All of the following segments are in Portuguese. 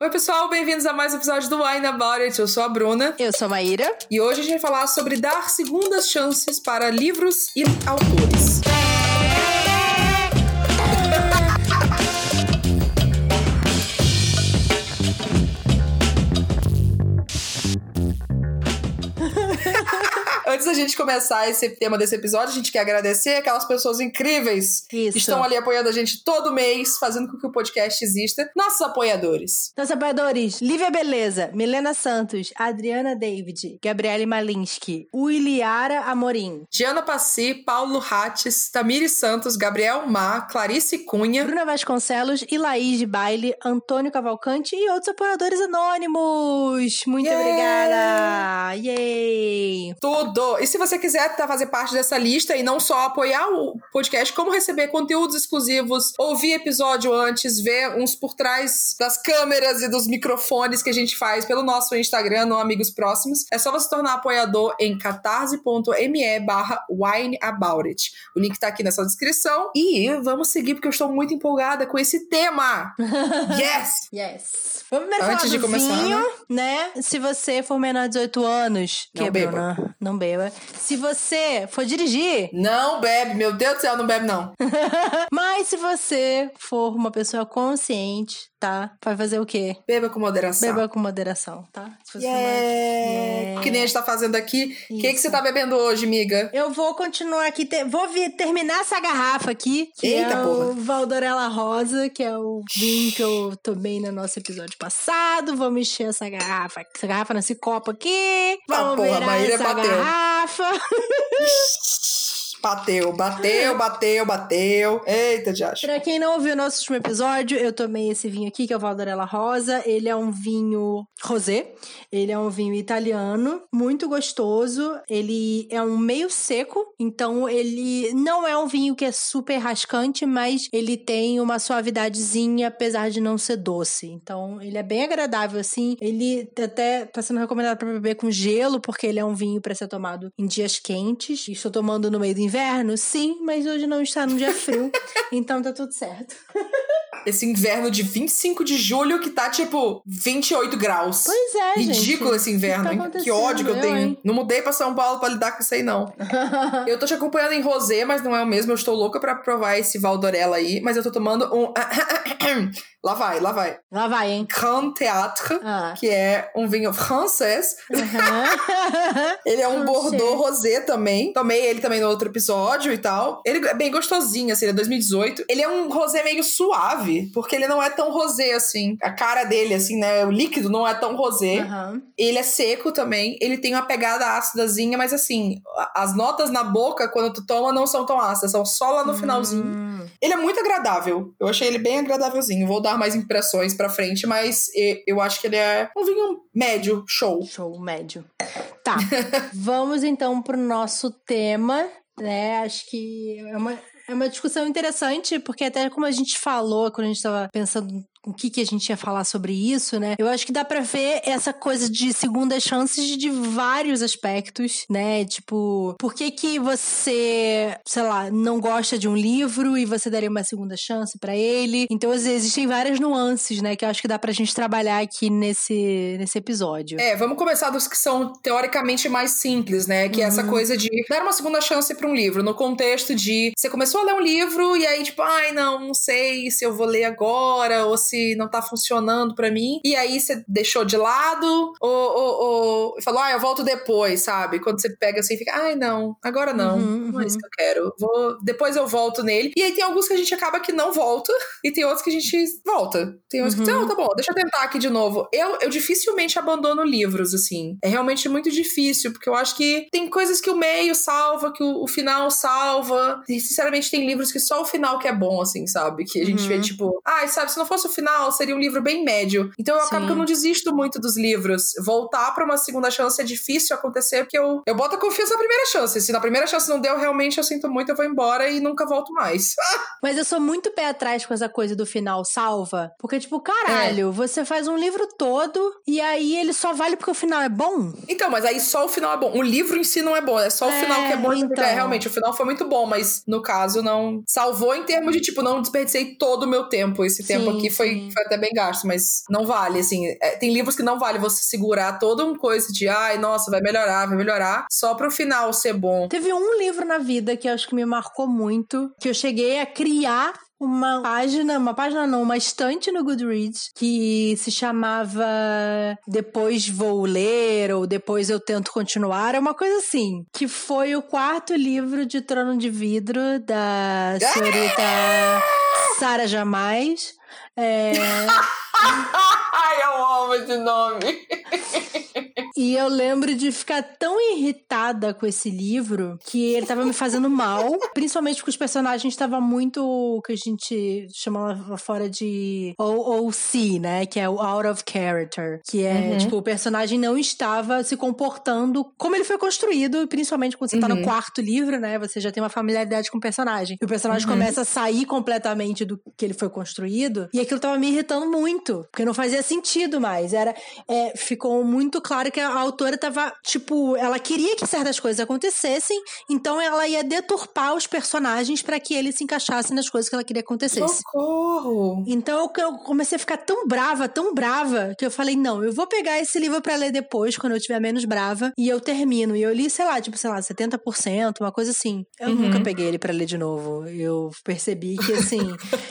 Oi, pessoal, bem-vindos a mais um episódio do Wine About It. Eu sou a Bruna. Eu sou a Maíra. E hoje a gente vai falar sobre dar segundas chances para livros e autores. Da gente começar esse tema desse episódio, a gente quer agradecer aquelas pessoas incríveis Isso. que estão ali apoiando a gente todo mês, fazendo com que o podcast exista. Nossos apoiadores. Nossos apoiadores: Lívia Beleza, Milena Santos, Adriana David, Gabriele Malinsky, Uiliara Amorim, Diana Passi, Paulo Rates, Tamiri Santos, Gabriel Má, Clarice Cunha, Bruna Vasconcelos e Laís de Baile, Antônio Cavalcante e outros apoiadores anônimos. Muito Yeah! obrigada! Yay! tudo. E se você quiser tá, fazer parte dessa lista e não só apoiar o podcast, como receber conteúdos exclusivos, ouvir episódio antes, ver uns por trás das câmeras e dos microfones que a gente faz pelo nosso Instagram no Amigos Próximos, é só você se tornar apoiador em catarse.me barra wineaboutit. O link tá aqui nessa descrição. E vamos seguir, porque eu estou muito empolgada com esse tema. yes! Yes! Vamos primeiro Antes de começar, vinho, né? Se você for menor de 18 anos, Não que beba. Bruna, não beba. Se você for dirigir, Não bebe, meu Deus do céu, não bebe não. mas se você for uma pessoa consciente, tá? Vai fazer o quê? Beba com moderação. Beba com moderação, tá? Se Yeah. Yeah. Que nem a gente tá fazendo aqui. O que, que você tá bebendo hoje, miga? Eu vou continuar aqui, te- vou vi- terminar essa garrafa aqui, que Eita, é porra. o Valdorella Rosa, que é o vinho que eu tomei no nosso episódio passado. Vamos encher essa garrafa, essa garrafa nesse copo aqui. Vamos porra, virar Maíra essa bateu. garrafa. Rafa. Bateu, bateu, bateu, bateu. Eita, Josh. Pra quem não ouviu o nosso último episódio, eu tomei esse vinho aqui, que é o Valdorella Rosa. Ele é um vinho rosé. Ele é um vinho italiano, muito gostoso. Ele é um meio seco, então ele não é um vinho que é super rascante, mas ele tem uma suavidadezinha, apesar de não ser doce. Então, ele é bem agradável, assim. Ele até tá sendo recomendado pra beber com gelo, porque ele é um vinho pra ser tomado em dias quentes. Estou tomando no meio do inverno? Sim, mas hoje não está num dia frio, então tá tudo certo. Esse inverno de 25 de julho que tá tipo 28 graus. Pois é, gente. Ridículo esse inverno, tá? Que ódio que eu Eu, tenho. hein? Não mudei pra São Paulo pra lidar com isso aí, não. eu tô te acompanhando em rosé, mas não é o mesmo. Eu estou louca pra provar esse Valdorella aí. Mas eu tô tomando um... lá vai, lá vai. Lá vai, hein? Grand Théâtre, Ah. que é um vinho francês. Aham. Ele é um. Bordeaux rosé também. Tomei ele também no outro episódio e tal. Ele é bem gostosinho, assim, ele é 2018. Ele é um rosé meio suave, porque ele não é tão rosé assim. A cara dele, assim, né? O líquido não é tão rosé. Aham. Ele é seco também. Ele tem uma pegada ácidazinha, mas assim, as notas na boca, quando tu toma, não são tão ácidas, são só lá no finalzinho. Hum. Ele é muito agradável. Eu achei ele bem agradávelzinho. Vou dar mais impressões pra frente, mas eu acho que ele é um vinho médio, show. Show médio. Tá. Vamos então pro nosso tema, né? Acho que é uma, é uma discussão interessante, porque até como a gente falou quando a gente tava pensando o que, que a gente ia falar sobre isso, né? Eu acho que dá pra ver essa coisa de segundas chances de vários aspectos, né? Tipo, por que que você, sei lá, não gosta de um livro e você daria uma segunda chance pra ele? Então, às vezes, existem várias nuances, né? Que eu acho que dá pra gente trabalhar aqui nesse, nesse episódio. É, vamos começar dos que são teoricamente mais simples, né? Que é essa coisa de dar uma segunda chance pra um livro, no contexto de você começou a ler um livro e aí, tipo, ai, não, não sei se eu vou ler agora ou se não tá funcionando pra mim. E aí você deixou de lado ou, ou, ou falou, ah, eu volto depois, sabe? Quando você pega assim, fica, ai, não, agora não. Uhum, Não é uhum. isso que eu quero. Vou, depois eu volto nele. E aí tem alguns que a gente acaba que não volta e tem outros que a gente volta. Tem outros que, Uhum. não, tá bom, deixa eu tentar aqui de novo. Eu, eu dificilmente abandono livros, assim. É realmente muito difícil, porque eu acho que tem coisas que o meio salva, que o, o final salva. E, sinceramente, tem livros que só o final que é bom, assim, sabe? Que a gente Uhum. vê, tipo, ai, sabe, se não fosse o final, seria um livro bem médio. Então eu acabo Sim. que eu não desisto muito dos livros. Voltar pra uma segunda chance é difícil acontecer, porque eu, eu boto a confiança na primeira chance. Se na primeira chance não deu, realmente eu sinto muito, eu vou embora e nunca volto mais. Mas eu sou muito pé atrás com essa coisa do final salva. Porque, tipo, caralho, você faz um livro todo e aí ele só vale porque o final é bom? Então, mas aí só o final é bom. O livro em si não é bom, é só o É, final que é bom. e então. É, realmente, o final foi muito bom, mas no caso não salvou em termos de, tipo, não desperdicei todo o meu tempo. Esse tempo Sim, aqui foi foi, foi até bem gasto, mas não vale, assim. É, tem livros que não vale você segurar toda uma coisa de, ai, nossa, vai melhorar, vai melhorar, só pro final ser bom. Teve um livro na vida que eu acho que me marcou muito, que eu cheguei a criar uma página, uma página não, uma estante no Goodreads que se chamava Depois Vou Ler ou Depois Eu Tento Continuar, é uma coisa assim, que foi o quarto livro de Trono de Vidro da senhorita Sara Jamais. É... Eh, Ai, eu amo esse nome. E eu lembro de ficar tão irritada com esse livro que ele tava me fazendo mal, principalmente porque os personagens estavam muito o que a gente chamava fora de OOC, né, que é o out of character, que é, uhum. tipo, o personagem não estava se comportando como ele foi construído, principalmente quando você uhum. tá no uhum. quarto livro, né, você já tem uma familiaridade com o personagem. E o personagem uhum. começa a sair completamente do que ele foi construído, e aquilo tava me irritando muito, porque não fazia sentido mais. Era, é, ficou muito claro que a autora tava, tipo, ela queria que certas coisas acontecessem, então ela ia deturpar os personagens para que eles se encaixassem nas coisas que ela queria que acontecesse. Socorro! Então eu comecei a ficar tão brava, tão brava, que eu falei, não, eu vou pegar esse livro para ler depois, quando eu estiver menos brava, e eu termino. E eu li, sei lá, tipo, sei lá, 70%, uma coisa assim. Eu uhum. nunca peguei ele para ler de novo. Eu percebi que, assim,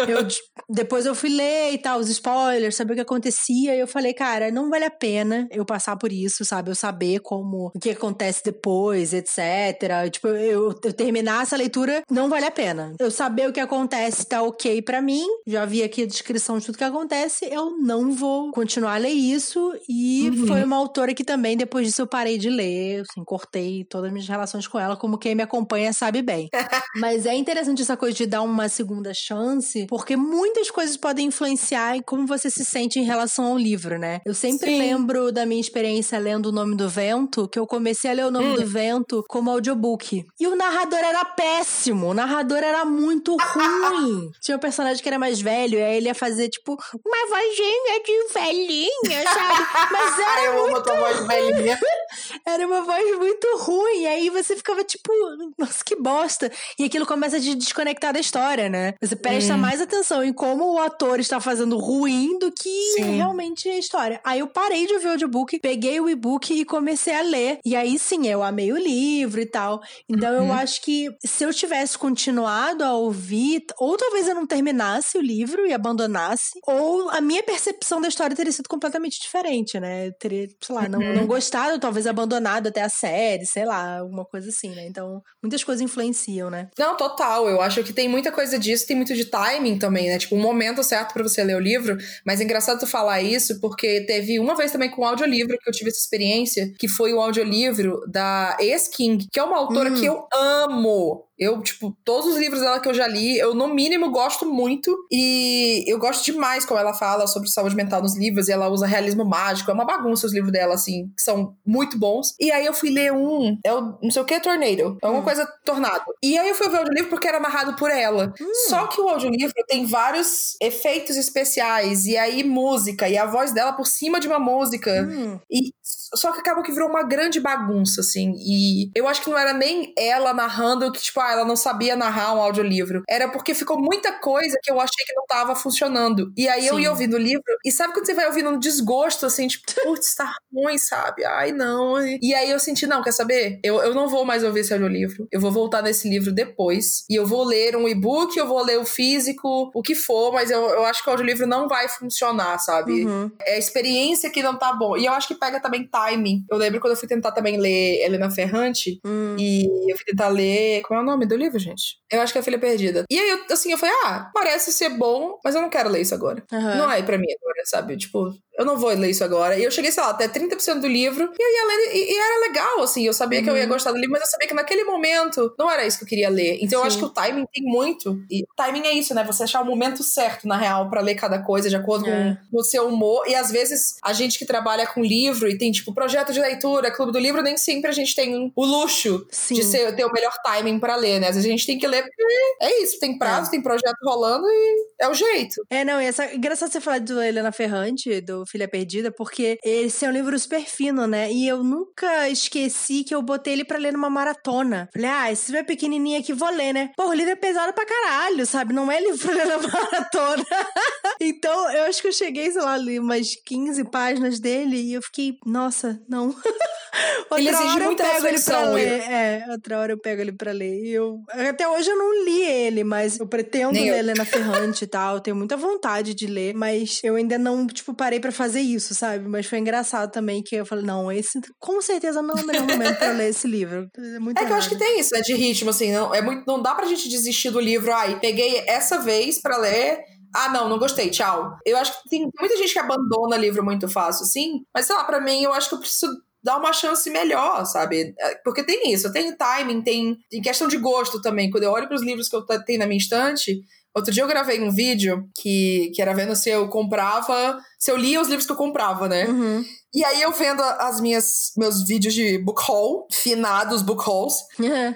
eu, depois eu fui ler e tal, os spoilers, saber o que acontecia, e eu falei, cara, não vale a pena eu passar por isso, sabe? Eu saber como, o que acontece depois, etc. Tipo, eu, eu terminar essa leitura não vale a pena. Eu saber o que acontece tá ok para mim, já vi aqui a descrição de tudo que acontece, eu não vou continuar a ler isso. E uhum. foi uma autora que também, depois disso, eu parei de ler, assim, cortei todas as minhas relações com ela, como quem me acompanha sabe bem. Mas é interessante essa coisa de dar uma segunda chance, porque muitas coisas podem influenciar em como você se sente em relação ao livro, né? Eu sempre Sim. lembro da minha experiência lendo O Nome do Vento, que eu comecei a ler O Nome hum. do Vento como audiobook. E o narrador era péssimo, o narrador era muito ruim. Tinha um personagem que era mais velho, e aí ele ia fazer, tipo, uma vozinha de velhinha, sabe? Mas era eu muito... amo tua voz velhinha. era uma voz muito ruim, e aí você ficava, tipo, nossa, que bosta. E aquilo começa a te desconectar da história, né? Você presta hum. mais atenção em como o ator está fazendo ruim do que Sim. realmente a história. Aí eu parei de ouvir o audiobook, peguei o e-book e comecei a ler. E aí sim, eu amei o livro e tal. Então uhum. eu acho que se eu tivesse continuado a ouvir, ou talvez eu não terminasse o livro e abandonasse, ou a minha percepção da história teria sido completamente diferente, né? Eu teria, sei lá, não, uhum. não gostado, talvez abandonado até a série, sei lá, alguma coisa assim, né? Então, muitas coisas influenciam, né? Não, total. Eu acho que tem muita coisa disso, tem muito de timing também, né? Tipo, um momento certo para você ler o livro. Mas é engraçado tu falar isso, porque teve uma vez também com o audiolivro que eu tive essa experiência, que foi o audiolivro da Es King, que é uma autora que eu amo. Eu, tipo, todos os livros dela que eu já li, eu no mínimo gosto muito. E eu gosto demais como ela fala sobre saúde mental nos livros. E ela usa realismo mágico. É uma bagunça os livros dela, assim, que são muito bons. E aí eu fui ler um, é o não sei o que, Tornado. É alguma hum. coisa tornado. E aí eu fui ver o audiolivro porque era narrado por ela. Hum. Só que o audiolivro tem vários efeitos especiais. E aí música. E a voz dela por cima de uma música. Hum. E só que acabou que virou uma grande bagunça, assim. E eu acho que não era nem ela narrando que, tipo, ah, ela não sabia narrar um audiolivro. Era porque ficou muita coisa que eu achei que não tava funcionando. E aí Sim. eu ia ouvindo o livro, e sabe quando você vai ouvindo um desgosto, assim, tipo, putz, tá ruim, sabe? Ai, não. E aí eu senti, não, quer saber? Eu, eu não vou mais ouvir esse audiolivro. Eu vou voltar nesse livro depois. E eu vou ler um e-book, eu vou ler o físico, o que for, mas eu, eu acho que o audiolivro não vai funcionar, sabe? Uhum. É a experiência que não tá bom. E eu acho que pega também timing. Eu lembro quando eu fui tentar também ler Helena Ferrante, hum. e eu fui tentar ler. Como é o nome do livro, gente? Eu acho que é a Filha Perdida. E aí, eu, assim, eu falei, ah, parece ser bom, mas eu não quero ler isso agora. Uhum. Não é pra mim agora, sabe? Tipo, eu não vou ler isso agora. E eu cheguei, sei lá, até 30% do livro, e eu ia ler, e, e era legal, assim, eu sabia uhum. que eu ia uhum. gostar do livro, mas eu sabia que naquele momento não era isso que eu queria ler. Então Sim. eu acho que o timing tem muito. E o timing é isso, né? Você achar o momento certo, na real, para ler cada coisa de acordo é. com o seu humor. E às vezes, a gente que trabalha com livro e tem, tipo, projeto de leitura, clube do livro, nem sempre a gente tem o luxo Sim. de ser, ter o melhor timing para ler, né? Às vezes a gente tem que ler porque é isso, tem prazo, é. tem projeto rolando e é o jeito. É, não, e essa. Engraçado você falar do Helena Ferrante, do Filha Perdida, porque esse é um livro super fino, né? E eu nunca esqueci que eu botei ele pra ler numa maratona. Falei, ah, esse livro é pequenininho aqui, vou ler, né? Pô, o livro é pesado pra caralho, sabe? Não é livro pra ler na maratona. então, eu acho que eu cheguei, sei lá, ali umas 15 páginas dele e eu fiquei, nossa, não. outra ele exige hora muita eu pego ele pra reflexão. ler. É, outra hora eu pego ele pra ler. E eu, até hoje eu não li ele, mas eu pretendo Nem ler eu. Helena Ferrante e tal. Eu tenho muita vontade de ler, mas eu ainda não, tipo, parei pra fazer isso, sabe? Mas foi engraçado também que eu falei, não, esse com certeza não é o melhor momento pra ler esse livro. É muito É que eu acho que tem isso, né? De ritmo, assim. Não, é muito, não dá pra gente desistir do livro. Ai, peguei essa vez pra ler. Ah, não, não gostei, tchau. Eu acho que tem muita gente que abandona livro muito fácil, assim. Mas, sei lá, pra mim, eu acho que eu preciso dar uma chance melhor, sabe? É, Porque tem isso, tem timing, tem, tem questão de gosto também. Quando eu olho pros livros que eu tenho na minha estante, Outro dia eu gravei um vídeo que, que era vendo se eu comprava, se eu lia os livros que eu comprava, né? Uhum. E aí eu vendo as minhas meus vídeos de book haul, finados book hauls,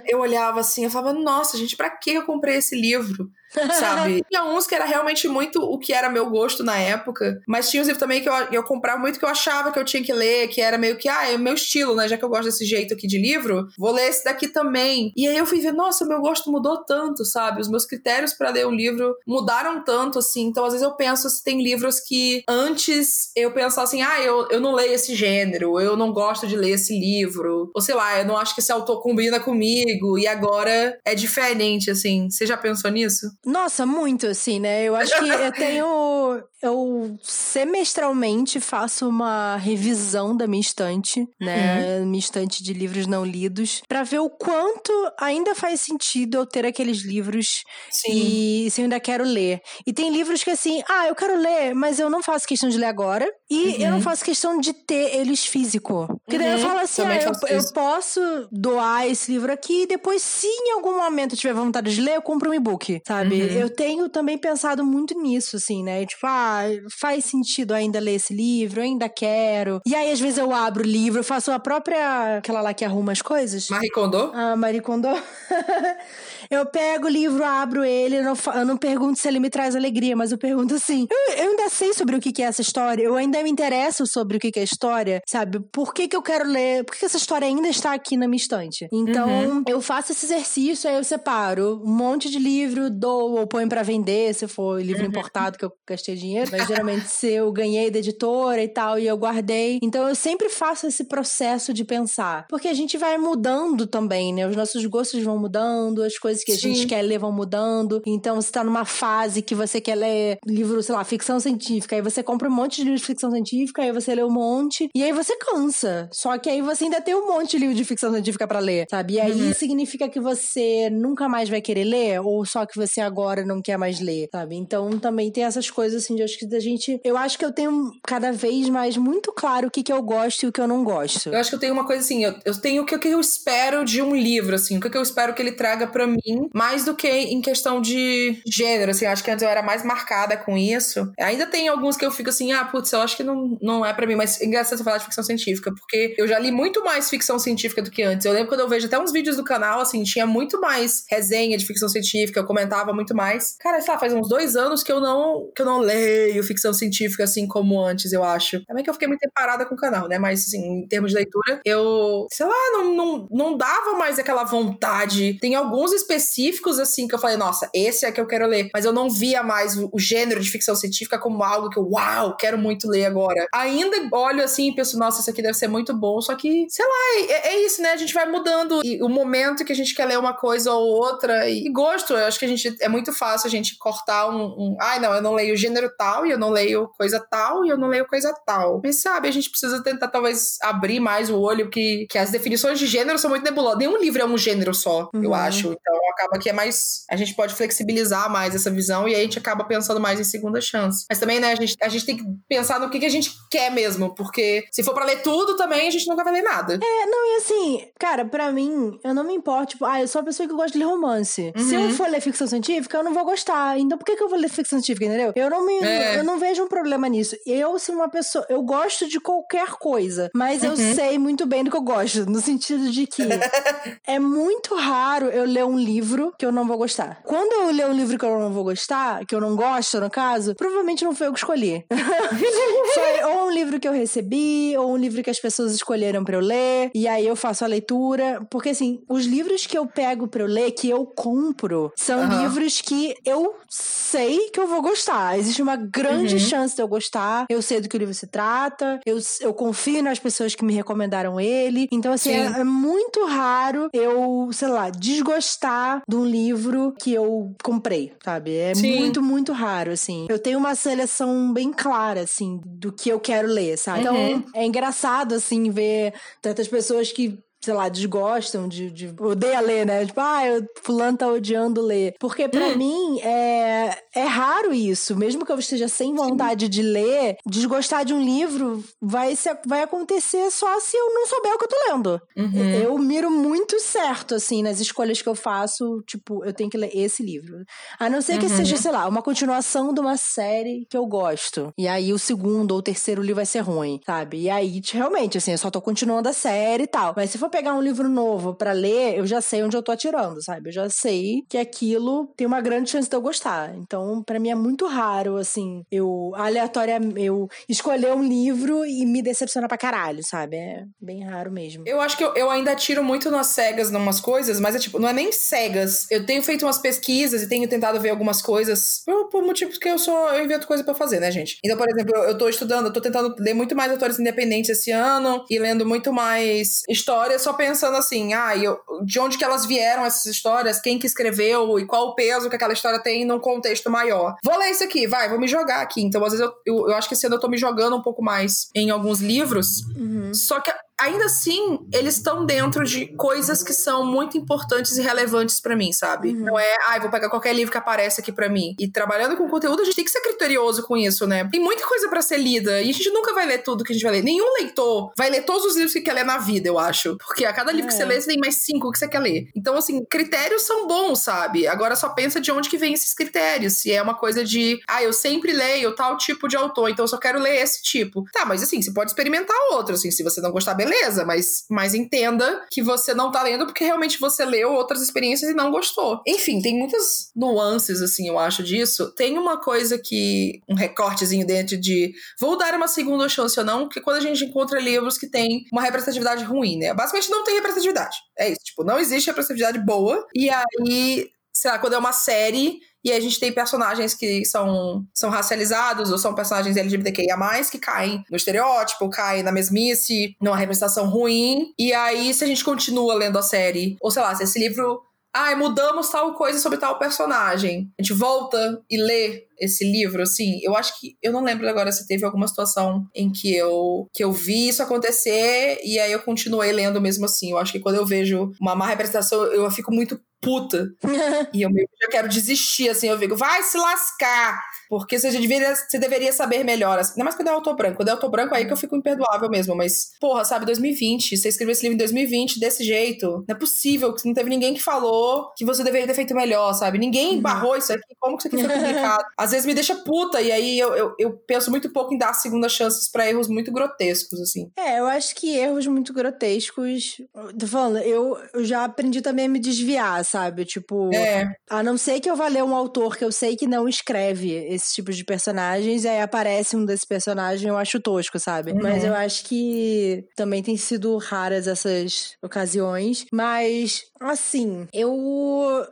eu olhava assim, eu falava, nossa, gente, pra que eu comprei esse livro? Sabe? Tinha uns que era realmente muito o que era meu gosto na época, mas tinha uns livros também que eu, eu comprava muito que eu achava que eu tinha que ler, que era meio que, ah, é meu estilo, né? Já que eu gosto desse jeito aqui de livro, vou ler esse daqui também. E aí eu fui ver, nossa, meu gosto mudou tanto, sabe? Os meus critérios para ler um livro mudaram tanto, assim. Então, às vezes eu penso se tem livros que antes eu pensava assim, ah, eu, eu não leio esse gênero, eu não gosto de ler esse livro, ou sei lá, eu não acho que esse autor combina comigo, e agora é diferente, assim. Você já pensou nisso? Nossa, muito assim, né? Eu acho que eu tenho. Eu semestralmente faço uma revisão da minha estante, né? Minha estante de livros não lidos, pra ver o quanto ainda faz sentido eu ter aqueles livros e se eu ainda quero ler. E tem livros que assim, ah, eu quero ler, mas eu não faço questão de ler agora. E eu não faço questão de ter eles físico. Porque daí eu Uhum, falo assim, ah, eu, eu posso doar esse livro aqui e depois, se em algum momento eu tiver vontade de ler, eu compro um e-book, sabe? Uhum. Eu tenho também pensado muito nisso, assim, né? Tipo, ah, faz sentido ainda ler esse livro, eu ainda quero. E aí, às vezes, eu abro o livro, eu faço a própria. aquela lá que arruma as coisas. Marie Kondo? A Marie Kondo. eu pego o livro, abro ele, eu não, eu não pergunto se ele me traz alegria, mas eu pergunto assim: eu, eu ainda sei sobre o que, que é essa história, eu ainda me interesso sobre o que, que é a história, sabe? Por que, que eu quero ler? Por que, que essa história ainda está aqui na minha estante? Então, eu faço esse exercício, aí eu separo um monte de livro, dou ou ponho pra vender, se for livro importado que eu gastei dinheiro, mas geralmente se eu ganhei da editora e tal, e eu guardei. Então, eu sempre faço esse processo de pensar. Porque a gente vai mudando também, né? Os nossos gostos vão mudando, as coisas que a Sim. gente quer ler vão mudando. Então, você tá numa fase que você quer ler livro, sei lá, ficção científica, aí você compra um monte de livro de ficção científica, aí você lê um monte, e aí você cansa. Só que aí você ainda tem um monte de livro de ficção científica pra ler, sabe? E aí significa que você nunca mais vai querer ler, ou só que você agora não quer mais ler, sabe? Então também tem essas coisas assim de acho que da gente. Eu acho que eu tenho cada vez mais muito claro o que, que eu gosto e o que eu não gosto. Eu acho que eu tenho uma coisa assim, eu, eu tenho o que, o que eu espero de um livro, assim, o que, que eu espero que ele traga pra mim, mais do que em questão de gênero, assim, acho que antes eu era mais marcada com isso. Ainda tem alguns que eu fico assim, ah, putz, eu acho que não, não é pra mim, mas é engraçado você falar de ficção científica, porque eu já li muito mais ficção científica do que antes. Eu lembro quando eu vejo até uns vídeos do canal, assim, tinha muito mais resenha de ficção científica, eu comentava muito mais. Cara, sei lá, faz uns dois anos que eu não, que eu não leio ficção científica assim como antes, eu acho. Também que eu fiquei muito parada com o canal, né? Mas, assim, em termos de leitura, eu, sei lá, não, não, não dava mais aquela vontade. Tem alguns específicos, assim, que eu falei, nossa, esse é que eu quero ler. Mas eu não via mais o, o gênero de ficção científica como algo que eu, uau, quero muito ler agora. Ainda olho assim e penso, nossa, isso aqui deve ser muito bom. Só que, sei lá, é, é isso, né? A gente vai mudando e o momento que a gente quer ler uma coisa ou outra. E, e gosto, eu acho que a gente é muito fácil a gente cortar um, um. Ai, não, eu não leio gênero tal, e eu não leio coisa tal, e eu não leio coisa tal. Mas sabe, a gente precisa tentar talvez abrir mais o olho, que, que as definições de gênero são muito nebulosas. Nenhum livro é um gênero só, eu Uhum. acho. Então acaba que é mais. A gente pode flexibilizar mais essa visão e aí a gente acaba pensando mais em segunda chance. Mas também, né, a gente, a gente tem que pensar no que, que a gente quer mesmo, porque se for pra ler tudo também, a gente nunca vai ler nada. É, não, e assim, cara, pra mim, eu não me importo. Tipo, ah, eu sou uma pessoa que gosta de ler romance. Se eu Uhum. for ler ficção científica, eu não vou gostar. Então por que, que eu vou ler ficção científica, entendeu? Eu não me, É. é. eu não vejo um problema nisso. Eu, se uma pessoa. Eu gosto de qualquer coisa, mas uhum. eu sei muito bem do que eu gosto, no sentido de que é muito raro eu ler um livro que eu não vou gostar. Quando eu ler um livro que eu não vou gostar, que eu não gosto, no caso, provavelmente não foi eu que escolhi. foi ou um livro que eu recebi, ou um livro que as pessoas escolheram para eu ler, e aí eu faço a leitura. Porque, assim, os livros que eu pego pra eu ler, que eu compro, são uhum. livros que eu sei que eu vou gostar. Existe uma grande uhum. chance de eu gostar. Eu sei do que o livro se trata, eu, eu confio nas pessoas que me recomendaram ele. Então, assim, é, é, muito raro eu, sei lá, desgostar de um livro que eu comprei, sabe? É Sim. muito, muito raro, assim. Eu tenho uma seleção bem clara, assim, do que eu quero ler, sabe? Então, uhum. Então, é engraçado, assim, ver tantas pessoas que sei lá, desgostam de, de odeia ler, né? Tipo, ah, eu, fulano tá odiando ler. Porque para hum. mim é, é raro isso. Mesmo que eu esteja sem vontade Sim. de ler, desgostar de um livro vai, ser, vai acontecer só se eu não souber o que eu tô lendo. Uhum. Eu miro muito certo, assim, nas escolhas que eu faço. Tipo, eu tenho que ler esse livro. A não ser que uhum. seja, sei lá, uma continuação de uma série que eu gosto. E aí o segundo ou o terceiro livro vai ser ruim, sabe? E aí, realmente, assim, eu só tô continuando a série e tal. Mas se for pegar um livro novo para ler, eu já sei onde eu tô atirando, sabe? Eu já sei que aquilo tem uma grande chance de eu gostar. Então, para mim é muito raro, assim, eu aleatoriamente eu escolher um livro e me decepcionar pra caralho, sabe? É bem raro mesmo. Eu acho que eu, eu ainda tiro muito nas cegas numas coisas, mas é tipo, não é nem cegas. Eu tenho feito umas pesquisas e tenho tentado ver algumas coisas por, por motivos que eu só eu invento coisa para fazer, né, gente? Então, por exemplo, eu, eu tô estudando, eu tô tentando ler muito mais autores independentes esse ano e lendo muito mais histórias só pensando assim, ah, eu, de onde que elas vieram essas histórias, quem que escreveu e qual o peso que aquela história tem num contexto maior. Vou ler isso aqui, vai, vou me jogar aqui. Então, às vezes, eu, eu, eu acho que esse ano eu tô me jogando um pouco mais em alguns livros. Uhum. Só que ainda assim, eles estão dentro de coisas que são muito importantes e relevantes para mim, sabe? Uhum. Não é, ah, vou pegar qualquer livro que aparece aqui para mim. E trabalhando com conteúdo, a gente tem que ser criterioso com isso, né? Tem muita coisa para ser lida e a gente nunca vai ler tudo que a gente vai ler. Nenhum leitor vai ler todos os livros que quer ler na vida, eu acho. Porque a cada livro é. que você é. lê, você tem mais cinco que você quer ler. Então, assim, critérios são bons, sabe? Agora só pensa de onde que vem esses critérios. Se é uma coisa de, ah, eu sempre leio tal tipo de autor, então eu só quero ler esse tipo. Tá, mas assim, você pode experimentar outro, assim, se você não gostar, beleza, mas mas entenda que você não tá lendo porque realmente você leu outras experiências e não gostou. Enfim, tem muitas nuances, assim, eu acho, disso. Tem uma coisa que. um recortezinho dentro de vou dar uma segunda chance ou não, porque quando a gente encontra livros que tem uma representatividade ruim, né? Basicamente não tem representatividade. É isso. Tipo, não existe representatividade boa. E aí, sei lá, quando é uma série e a gente tem personagens que são, são racializados ou são personagens LGBTQIA, que caem no estereótipo, caem na mesmice, numa representação ruim. E aí, se a gente continua lendo a série, ou sei lá, se esse livro ai, mudamos tal coisa sobre tal personagem. A gente volta e lê esse livro, assim, eu acho que eu não lembro agora se teve alguma situação em que eu que eu vi isso acontecer e aí eu continuei lendo mesmo assim. Eu acho que quando eu vejo uma má representação, eu fico muito puta. e eu meio já quero desistir, assim, eu fico, vai se lascar! Porque você deveria, você deveria saber melhor. Assim. Ainda mais quando é autor branco. Quando é autor branco, aí que eu fico imperdoável mesmo. Mas, porra, sabe, 2020, você escreveu esse livro em 2020 desse jeito. Não é possível, que não teve ninguém que falou que você deveria ter feito melhor, sabe? Ninguém uhum. barrou isso aqui. Como que isso aqui foi publicado? Às vezes me deixa puta, e aí eu, eu, eu penso muito pouco em dar segundas chances para erros muito grotescos, assim. É, eu acho que erros muito grotescos. Tô falando, eu, eu já aprendi também a me desviar, sabe? Tipo, é. a não ser que eu vá ler um autor que eu sei que não escreve esses tipos de personagens, e aí aparece um desses personagens, eu acho tosco, sabe? Uhum. Mas eu acho que também tem sido raras essas ocasiões. Mas, assim, eu.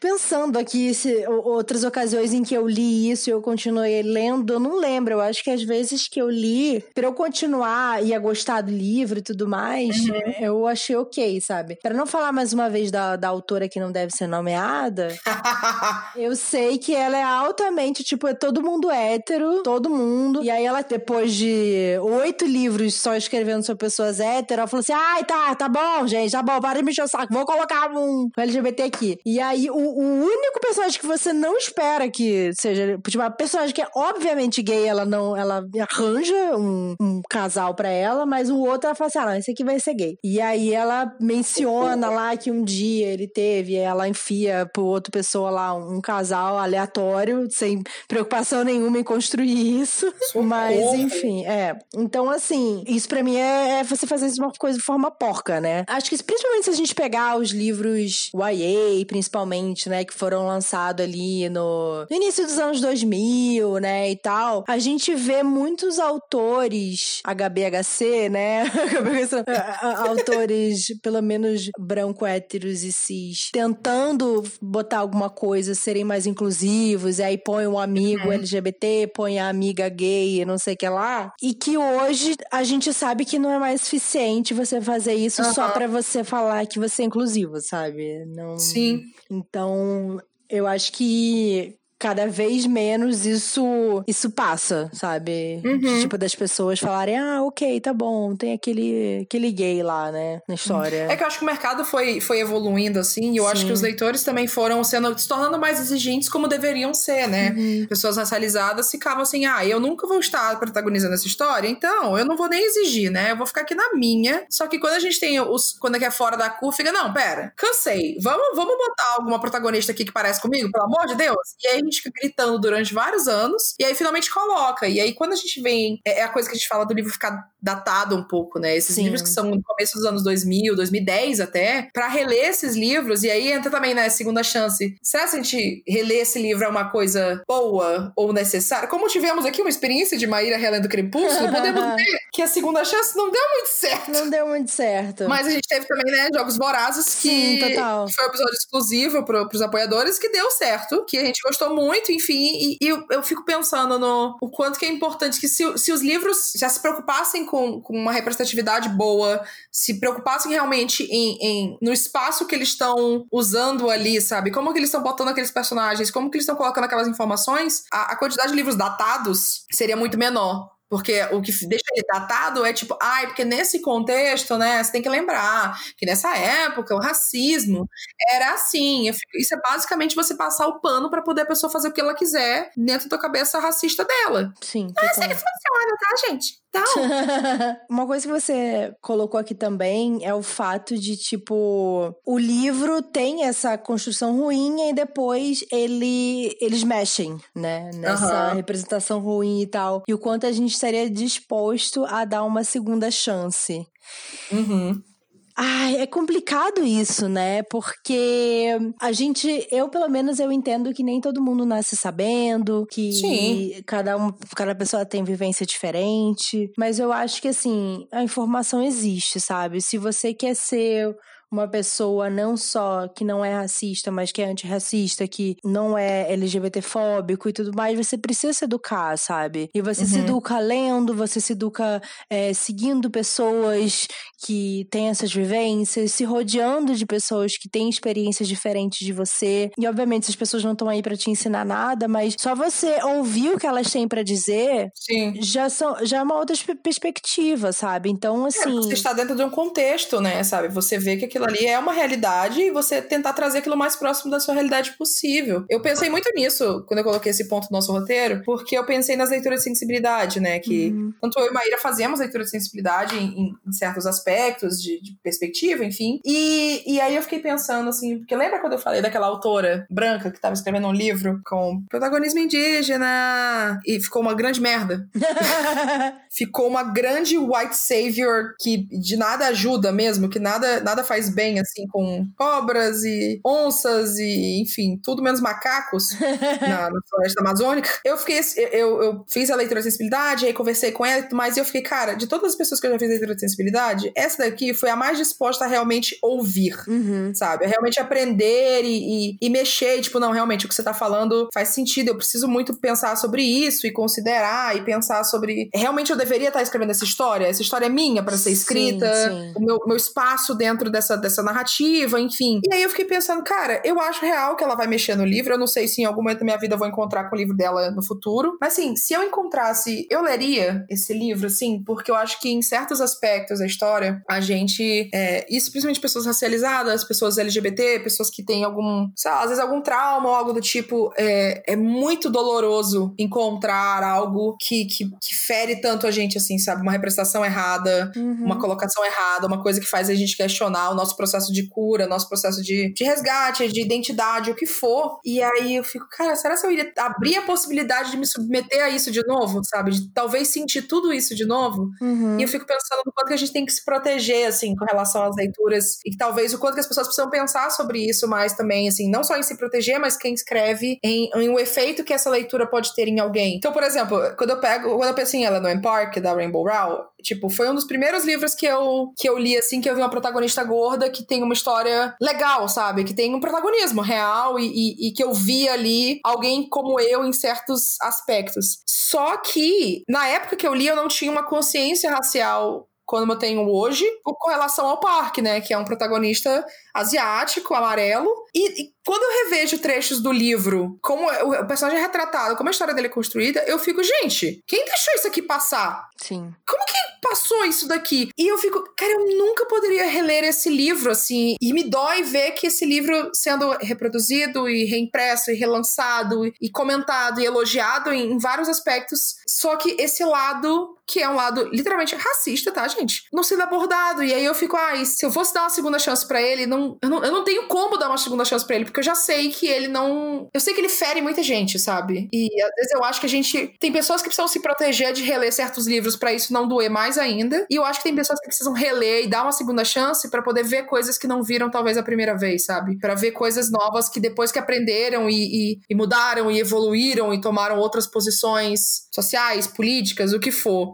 Pensando aqui, se, outras ocasiões em que eu li isso e eu continuei lendo, eu não lembro. Eu acho que às vezes que eu li, pra eu continuar e a gostar do livro e tudo mais, uhum. eu achei ok, sabe? Pra não falar mais uma vez da, da autora que não deve ser nomeada, eu sei que ela é altamente, tipo, é todo mundo hétero, todo mundo. E aí ela, depois de oito livros só escrevendo sobre pessoas héteras, ela falou assim: ai, tá, tá bom, gente, tá bom, para de mexer o saco, vou colocar um LGBT aqui. E aí, o, o único personagem que você não espera que seja, tipo, a personagem que é obviamente gay, ela não, ela arranja um, um casal para ela, mas o outro ela fala assim: ah, não, esse aqui vai ser gay. E aí ela menciona lá que um dia ele teve, sabe? Ela enfia pro outra pessoa lá um casal aleatório, sem preocupação nenhuma em construir isso. Socorro. Mas, enfim, é. Então, assim, isso pra mim é, é, você fazer isso uma coisa de forma porca, né? Acho que principalmente se a gente pegar os livros YA, principalmente, né, que foram lançados ali no, no início dos anos 2000, né, e tal, a gente vê muitos autores HBHC, né? autores, pelo menos branco, héteros e cis, tentando botar alguma coisa, serem mais inclusivos, e aí põe um amigo uhum. LGBT, põe a amiga gay, não sei o que lá. E que hoje a gente sabe que não é mais suficiente você fazer isso uhum. só para você falar que você é inclusivo, sabe? Não... Sim. Então, eu acho que cada vez menos isso isso passa, sabe? Uhum. Tipo, das pessoas falarem, ah, ok, tá bom, tem aquele, aquele gay lá, né, na história. É que eu acho que o mercado foi, foi evoluindo, assim, e eu Sim. acho que os leitores também foram sendo, se tornando mais exigentes como deveriam ser, né? Uhum. Pessoas racializadas ficavam assim, ah, eu nunca vou estar protagonizando essa história, então eu não vou nem exigir, né? Eu vou ficar aqui na minha. Só que quando a gente tem os, quando é que é fora da curva, fica, não, pera, cansei, vamos, vamos botar alguma protagonista aqui que parece comigo, pelo amor de Deus? E aí a gente fica gritando durante vários anos, e aí finalmente coloca. E aí, quando a gente vem. É, é a coisa que a gente fala do livro ficar datado um pouco, né? Esses Sim. livros que são no começo dos anos 2000, 2010 até, para reler esses livros, e aí entra também, né, segunda chance. Será que a gente reler esse livro é uma coisa boa ou necessária? Como tivemos aqui uma experiência de Maíra relendo Crepúsculo, podemos ver que a segunda chance não deu muito certo. Não deu muito certo. Mas a gente teve também, né, Jogos Vorazes, que Sim, total. foi um episódio exclusivo pro, pros apoiadores, que deu certo, que a gente gostou muito, enfim, e, e eu, eu, fico pensando no o quanto que é importante que se, se os livros já se preocupassem com, com uma representatividade boa, se preocupassem realmente em, em no espaço que eles estão usando ali, sabe? Como que eles estão botando aqueles personagens, como que eles estão colocando aquelas informações, a, a quantidade de livros datados seria muito menor. Porque o que deixa ele datado é tipo, ai, porque nesse contexto, né, você tem que lembrar que nessa época o racismo era assim. Isso é basicamente você passar o pano para poder a pessoa fazer o que ela quiser dentro da cabeça racista dela. Sim. Não é assim que funciona, tá, gente? Então. Uma coisa que você colocou aqui também é o fato de, tipo, o livro tem essa construção ruim e depois ele, eles mexem, né? Nessa uhum. representação ruim e tal. E o quanto a gente estaria disposto a dar uma segunda chance. Uhum. Ai, é complicado isso, né? Porque a gente, eu pelo menos eu entendo que nem todo mundo nasce sabendo, que Sim. cada um, cada pessoa tem vivência diferente, mas eu acho que assim, a informação existe, sabe? Se você quer ser uma pessoa não só que não é racista, mas que é antirracista, que não é LGBTfóbico e tudo mais, você precisa se educar, sabe? E você uhum. se educa lendo, você se educa é, seguindo pessoas que têm essas vivências, se rodeando de pessoas que têm experiências diferentes de você. E obviamente essas pessoas não estão aí para te ensinar nada, mas só você ouvir o que elas têm para dizer, Sim. já são já é uma outra perspectiva, sabe? Então é, assim, é, você está dentro de um contexto, né, sabe? Você vê que aquilo ali é uma realidade e você tentar trazer aquilo mais próximo da sua realidade possível. Eu pensei muito nisso quando eu coloquei esse ponto no nosso roteiro, porque eu pensei nas leituras de sensibilidade, né? Que uhum. tanto eu e Maíra fazemos leitura de sensibilidade em, em certos aspectos de, de, perspectiva, enfim. E, e aí eu fiquei pensando assim, porque lembra quando eu falei daquela autora branca que estava escrevendo um livro com protagonismo indígena e ficou uma grande merda? ficou uma grande white savior que de nada ajuda mesmo, que nada, nada faz bem, assim, com cobras e onças e, enfim, tudo menos macacos na, na, floresta amazônica. Eu fiquei, eu, eu fiz a leitura de sensibilidade, aí conversei com ela, mas eu fiquei, cara, de todas as pessoas que eu já fiz a leitura de sensibilidade, essa daqui foi a mais disposta a realmente ouvir, uhum. sabe? A realmente aprender e, e, e mexer, e, tipo, não, realmente, o que você tá falando faz sentido, eu preciso muito pensar sobre isso e considerar e pensar sobre, realmente eu deveria estar escrevendo essa história? Essa história é minha para ser escrita? Sim, sim. O meu, meu espaço dentro dessa dessa narrativa, enfim. E aí eu fiquei pensando, cara, eu acho real que ela vai mexer no livro. Eu não sei se em algum momento da minha vida eu vou encontrar com o livro dela no futuro. Mas assim, se eu encontrasse, eu leria esse livro, sim, porque eu acho que em certos aspectos da história, a gente. É, isso principalmente pessoas racializadas, pessoas LGBT, pessoas que têm algum, sei lá, às vezes algum trauma ou algo do tipo. É, é muito doloroso encontrar algo que, que, que fere tanto a gente, assim, sabe? Uma representação errada, uhum. uma colocação errada, uma coisa que faz a gente questionar o nosso nosso processo de cura, nosso processo de, de resgate, de identidade, o que for. E aí eu fico, cara, será que eu iria abrir a possibilidade de me submeter a isso de novo, sabe? De talvez sentir tudo isso de novo? Uhum. E eu fico pensando no quanto que a gente tem que se proteger, assim, com relação às leituras. E talvez o quanto que as pessoas precisam pensar sobre isso mais também, assim, não só em se proteger, mas quem escreve, em, em o efeito que essa leitura pode ter em alguém. Então, por exemplo, quando eu pego, quando eu penso em Eleanor Park, da Rainbow Rowell, tipo, foi um dos primeiros livros que eu, que eu li, assim, que eu vi uma protagonista gorda que tem uma história legal, sabe? Que tem um protagonismo real e, e, e que eu vi ali alguém como eu em certos aspectos. Só que, na época que eu li, eu não tinha uma consciência racial como eu tenho hoje, com relação ao parque, né? Que é um protagonista asiático, amarelo. E, e, quando eu revejo trechos do livro, como o personagem é retratado, como a história dele é construída, eu fico, gente, quem deixou isso aqui passar? Sim. Como que passou isso daqui? E eu fico, cara, eu nunca poderia reler esse livro, assim. E me dói ver que esse livro sendo reproduzido e reimpresso e relançado e comentado e elogiado em, em vários aspectos. Só que esse lado, que é um lado literalmente racista, tá, gente? Não sendo abordado. E aí eu fico, ai, ah, se eu fosse dar uma segunda chance para ele, não eu, não, eu não tenho como dar uma segunda chance para ele, porque eu já sei que ele não. Eu sei que ele fere muita gente, sabe? E às vezes eu acho que a gente. Tem pessoas que precisam se proteger de reler certos livros para isso não doer mais ainda. E eu acho que tem pessoas que precisam reler e dar uma segunda chance para poder ver coisas que não viram talvez a primeira vez, sabe? Para ver coisas novas que depois que aprenderam e, e, e mudaram e evoluíram e tomaram outras posições sociais, políticas, o que for.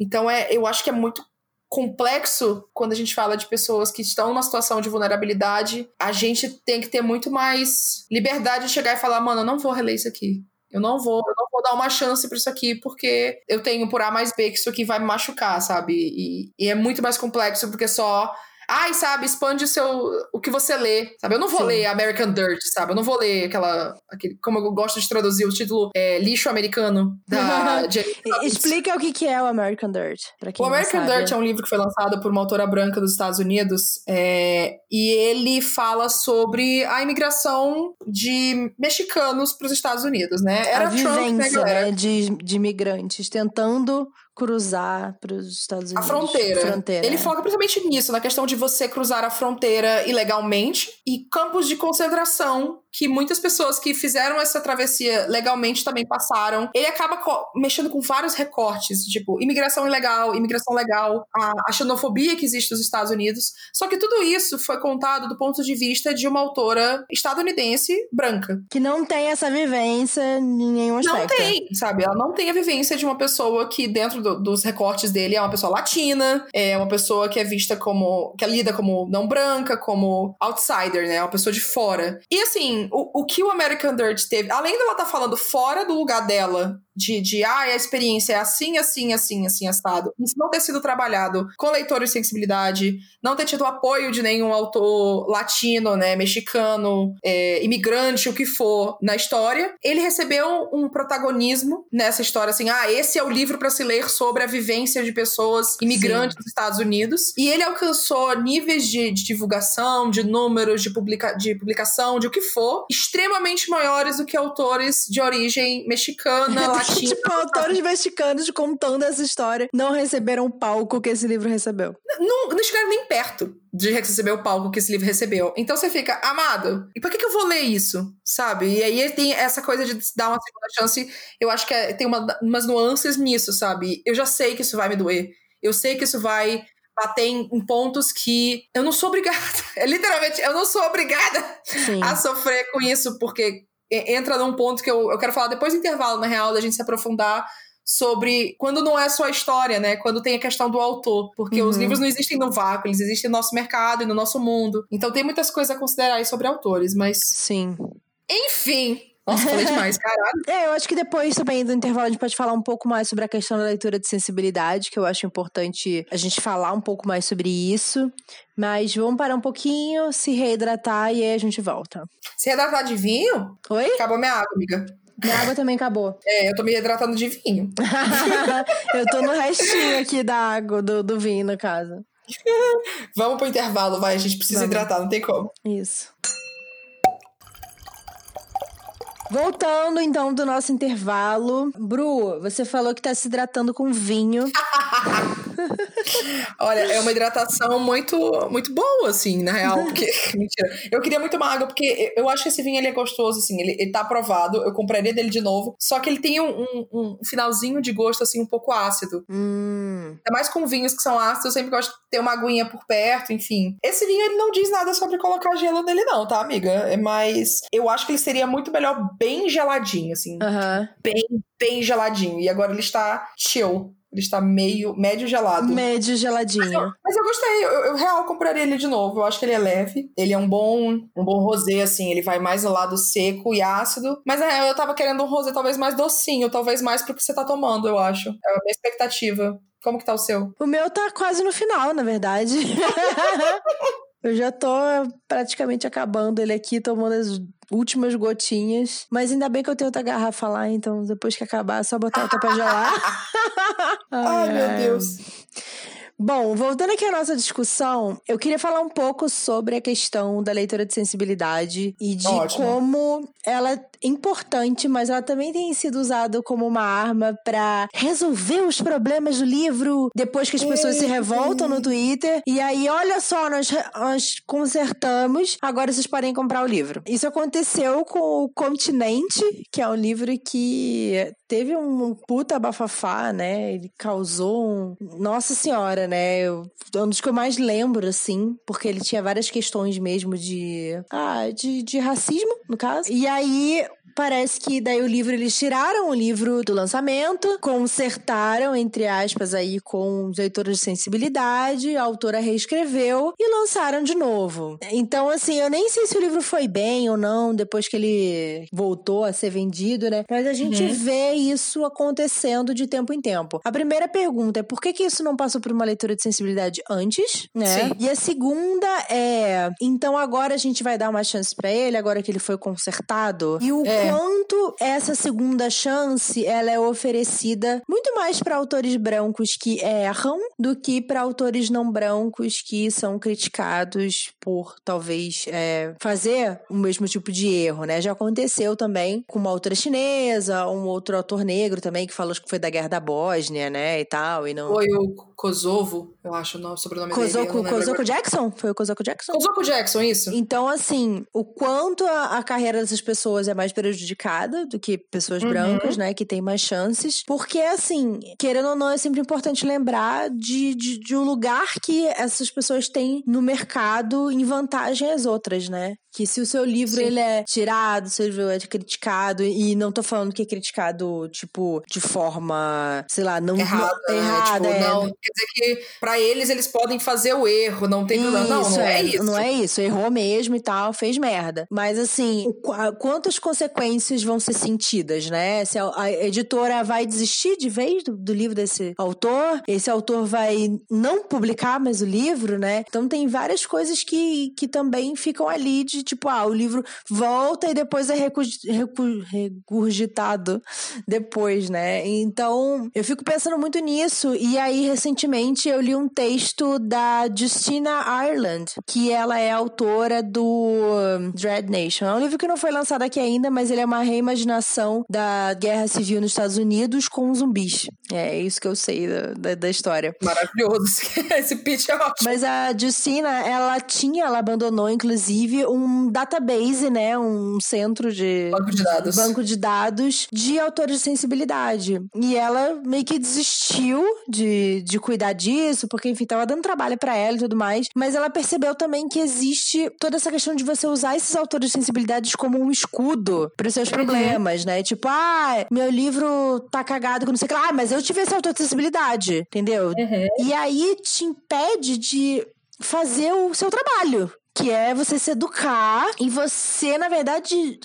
Então é, eu acho que é muito complexo quando a gente fala de pessoas que estão numa situação de vulnerabilidade. A gente tem que ter muito mais liberdade de chegar e falar, mano, eu não vou reler isso aqui. Eu não vou, eu não vou dar uma chance para isso aqui, porque eu tenho por A mais B que isso aqui vai me machucar, sabe? E, e é muito mais complexo porque só ai, sabe, expande o seu o que você lê, sabe? Eu não vou Sim. ler American Dirt, sabe? Eu não vou ler aquela aquele, como eu gosto de traduzir o título é, lixo americano da Explica o que que é o American Dirt, O American Dirt é um livro que foi lançado por uma autora branca dos Estados Unidos, é, e ele fala sobre a imigração de mexicanos para os Estados Unidos, né? Era a Trump, né, vivência, né, né, de, de imigrantes tentando cruzar para os Estados Unidos. A fronteira. fronteira. Ele foca principalmente nisso, na questão de você cruzar a fronteira ilegalmente e campos de concentração que muitas pessoas que fizeram essa travessia legalmente também passaram. Ele acaba mexendo com vários recortes, tipo imigração ilegal, imigração legal, a, a, xenofobia que existe nos Estados Unidos. Só que tudo isso foi contado do ponto de vista de uma autora estadunidense branca. Que não tem essa vivência em nenhum aspecto. Não tem, sabe? Ela não tem a vivência de uma pessoa que, dentro do, dos recortes dele, é uma pessoa latina, é uma pessoa que é vista como. que é lida como não branca, como outsider, né? Uma pessoa de fora. E assim, o, o que o American Dirt teve, além dela estar tá falando fora do lugar dela, de, de ah, a experiência é assim, assim, assim, assim, assado, isso não ter sido trabalhado com leitor de sensibilidade, não ter tido apoio de nenhum autor latino, né, mexicano, é, imigrante, o que for, na história, ele recebeu um protagonismo nessa história, assim, ah, esse é o livro para se ler sobre a vivência de pessoas imigrantes Sim. dos Estados Unidos, e ele alcançou níveis de, de divulgação, de números, de, publica, de publicação, de o que for, extremamente maiores do que autores de origem mexicana, latina. tipo, autores mexicanos contando essa história não receberam o palco que esse livro recebeu. Não, não chegaram nem perto de receber o palco que esse livro recebeu. Então você fica, amado, e por que, que eu vou ler isso? Sabe? E aí tem essa coisa de dar uma segunda chance. Eu acho que é, tem uma, umas nuances nisso, sabe? Eu já sei que isso vai me doer. Eu sei que isso vai bater em, em, pontos que eu não sou obrigada. É, literalmente, eu não sou obrigada Sim. a sofrer com isso, porque entra num ponto que eu, eu quero falar depois do intervalo, na real, da gente se aprofundar sobre quando não é só a história, né? Quando tem a questão do autor. Porque uhum. os livros não existem no vácuo, eles existem no nosso mercado e no nosso mundo. Então tem muitas coisas a considerar aí sobre autores, mas. Sim. Enfim, nossa, falei demais, caralho. É, eu acho que depois também do intervalo a gente pode falar um pouco mais sobre a questão da leitura de sensibilidade, que eu acho importante a gente falar um pouco mais sobre isso. Mas vamos parar um pouquinho, se reidratar e aí a gente volta. Se reidratar de vinho? Oi? Acabou minha água, amiga. Minha água também acabou. É, eu tô me hidratando de vinho. eu tô no restinho aqui da água, do, do vinho, no caso. Vamos pro intervalo, vai. A gente precisa Vamos. hidratar, não tem como. Isso. Voltando então do nosso intervalo. Bru, você falou que tá se hidratando com vinho. Olha, é uma hidratação muito, muito boa, assim, na real. Porque. Mentira. Eu queria muito uma água, porque eu acho que esse vinho ele é gostoso, assim. Ele, ele tá aprovado. Eu compraria dele de novo. Só que ele tem um, um, um finalzinho de gosto, assim, um pouco ácido. Hum. Ainda mais com vinhos que são ácidos, eu sempre gosto de ter uma aguinha por perto, enfim. Esse vinho, ele não diz nada sobre colocar gelo nele, não, tá, amiga? É mais. Eu acho que ele seria muito melhor bem geladinho, assim. Aham. Bem, bem geladinho. E agora ele está chill. Ele está meio, médio gelado. Médio geladinho. Mas eu gostei, eu, eu real compraria ele de novo. Eu acho que ele é leve. Ele é um bom, um bom rosé, assim. Ele vai mais no lado seco e ácido. Mas é, eu tava querendo um rosé talvez mais docinho, talvez mais pro que você tá tomando, eu acho. É a minha expectativa. Como que tá o seu? O meu tá quase no final, na verdade. Eu já tô praticamente acabando ele aqui, tomando as últimas gotinhas. Mas ainda bem que eu tenho outra garrafa lá, então depois que acabar é só botar outra pra gelar. Ai, meu Deus. Bom, voltando aqui à nossa discussão, eu queria falar um pouco sobre a questão da leitura de sensibilidade e de Ótimo. como ela é importante, mas ela também tem sido usada como uma arma pra resolver os problemas do livro depois que as pessoas se revoltam no Twitter. E aí, olha só, nós, nós consertamos, agora vocês podem comprar o livro. Isso aconteceu com o Continente, que é um livro que teve um puta bafafá, né? Ele causou um. Nossa Senhora, né? Eu- um dos que eu mais lembro, assim, porque ele tinha várias questões mesmo de. Ah, de, de racismo, no caso. E aí. Parece que daí o livro, eles tiraram o livro do lançamento, consertaram, entre aspas, aí com os leitores de sensibilidade, a autora reescreveu e lançaram de novo. Então, assim, eu nem sei se o livro foi bem ou não, depois que ele voltou a ser vendido, né? Mas a gente Uhum. vê isso acontecendo de tempo em tempo. A primeira pergunta é por que, que isso não passou por uma leitura de sensibilidade antes, né? Sim. E a segunda é, então agora a gente vai dar uma chance pra ele, agora que ele foi consertado. E o É. quanto essa segunda chance ela é oferecida muito mais pra autores brancos que erram do que pra autores não brancos que são criticados por talvez é, fazer o mesmo tipo de erro, né? Já aconteceu também com uma autora chinesa, um outro autor negro também que falou que foi da guerra da Bósnia, né, e tal, e não Foi o Kosovo, eu acho o nome- sobrenome dele. lembro Kozoko agora. Jackson? Foi o Kozoko Jackson? Kozoko Jackson, isso? Então, assim, o quanto a, a carreira dessas pessoas é mais prejudicada do que pessoas Uhum. brancas, né? Que têm mais chances. Porque, assim, querendo ou não, é sempre importante lembrar de, de, de um lugar que essas pessoas têm no mercado em vantagem às outras, né? Que se o seu livro Sim. ele é tirado, o seu livro é criticado, e não tô falando que é criticado, tipo, de forma, sei lá, não Errado, não, né? errada, Tipo, é, não, quer dizer que pra eles, eles podem fazer o erro, não tem problema. Não, não é, isso. Não é isso. Errou mesmo e tal, fez merda. Mas assim, o qua- quantas consequências vão ser sentidas, né? Se a, a editora vai desistir de vez do, do livro desse autor, esse autor vai não publicar mais o livro, né? Então tem várias coisas que, que também ficam ali de tipo, ah, o livro volta e depois é recu, recu- regurgitado depois, né? Então, eu fico pensando muito nisso. E aí, recentemente, eu li um texto da Justina Ireland, que ela é autora do Dread Nation. É um livro que não foi lançado aqui ainda, mas ele é uma reimaginação da guerra civil nos Estados Unidos com zumbis. É isso que eu sei da, da, da história. Maravilhoso. Esse pitch é ótimo. Mas a Justina, ela tinha, ela abandonou, inclusive, um database, né? Um centro de Banco de dados. banco de dados de autores de sensibilidade. E ela meio que desistiu de, de cuidar disso, porque, enfim, tava dando trabalho pra ela e tudo mais. Mas ela percebeu também que existe toda essa questão de você usar esses autores de sensibilidades como um escudo pros seus problemas, né? Tipo, ah, meu livro tá cagado com não sei o que lá. Ah, mas eu tive esse autor de sensibilidade, entendeu? Uhum. E aí te impede de fazer o seu trabalho. Que é você se educar e você, na verdade,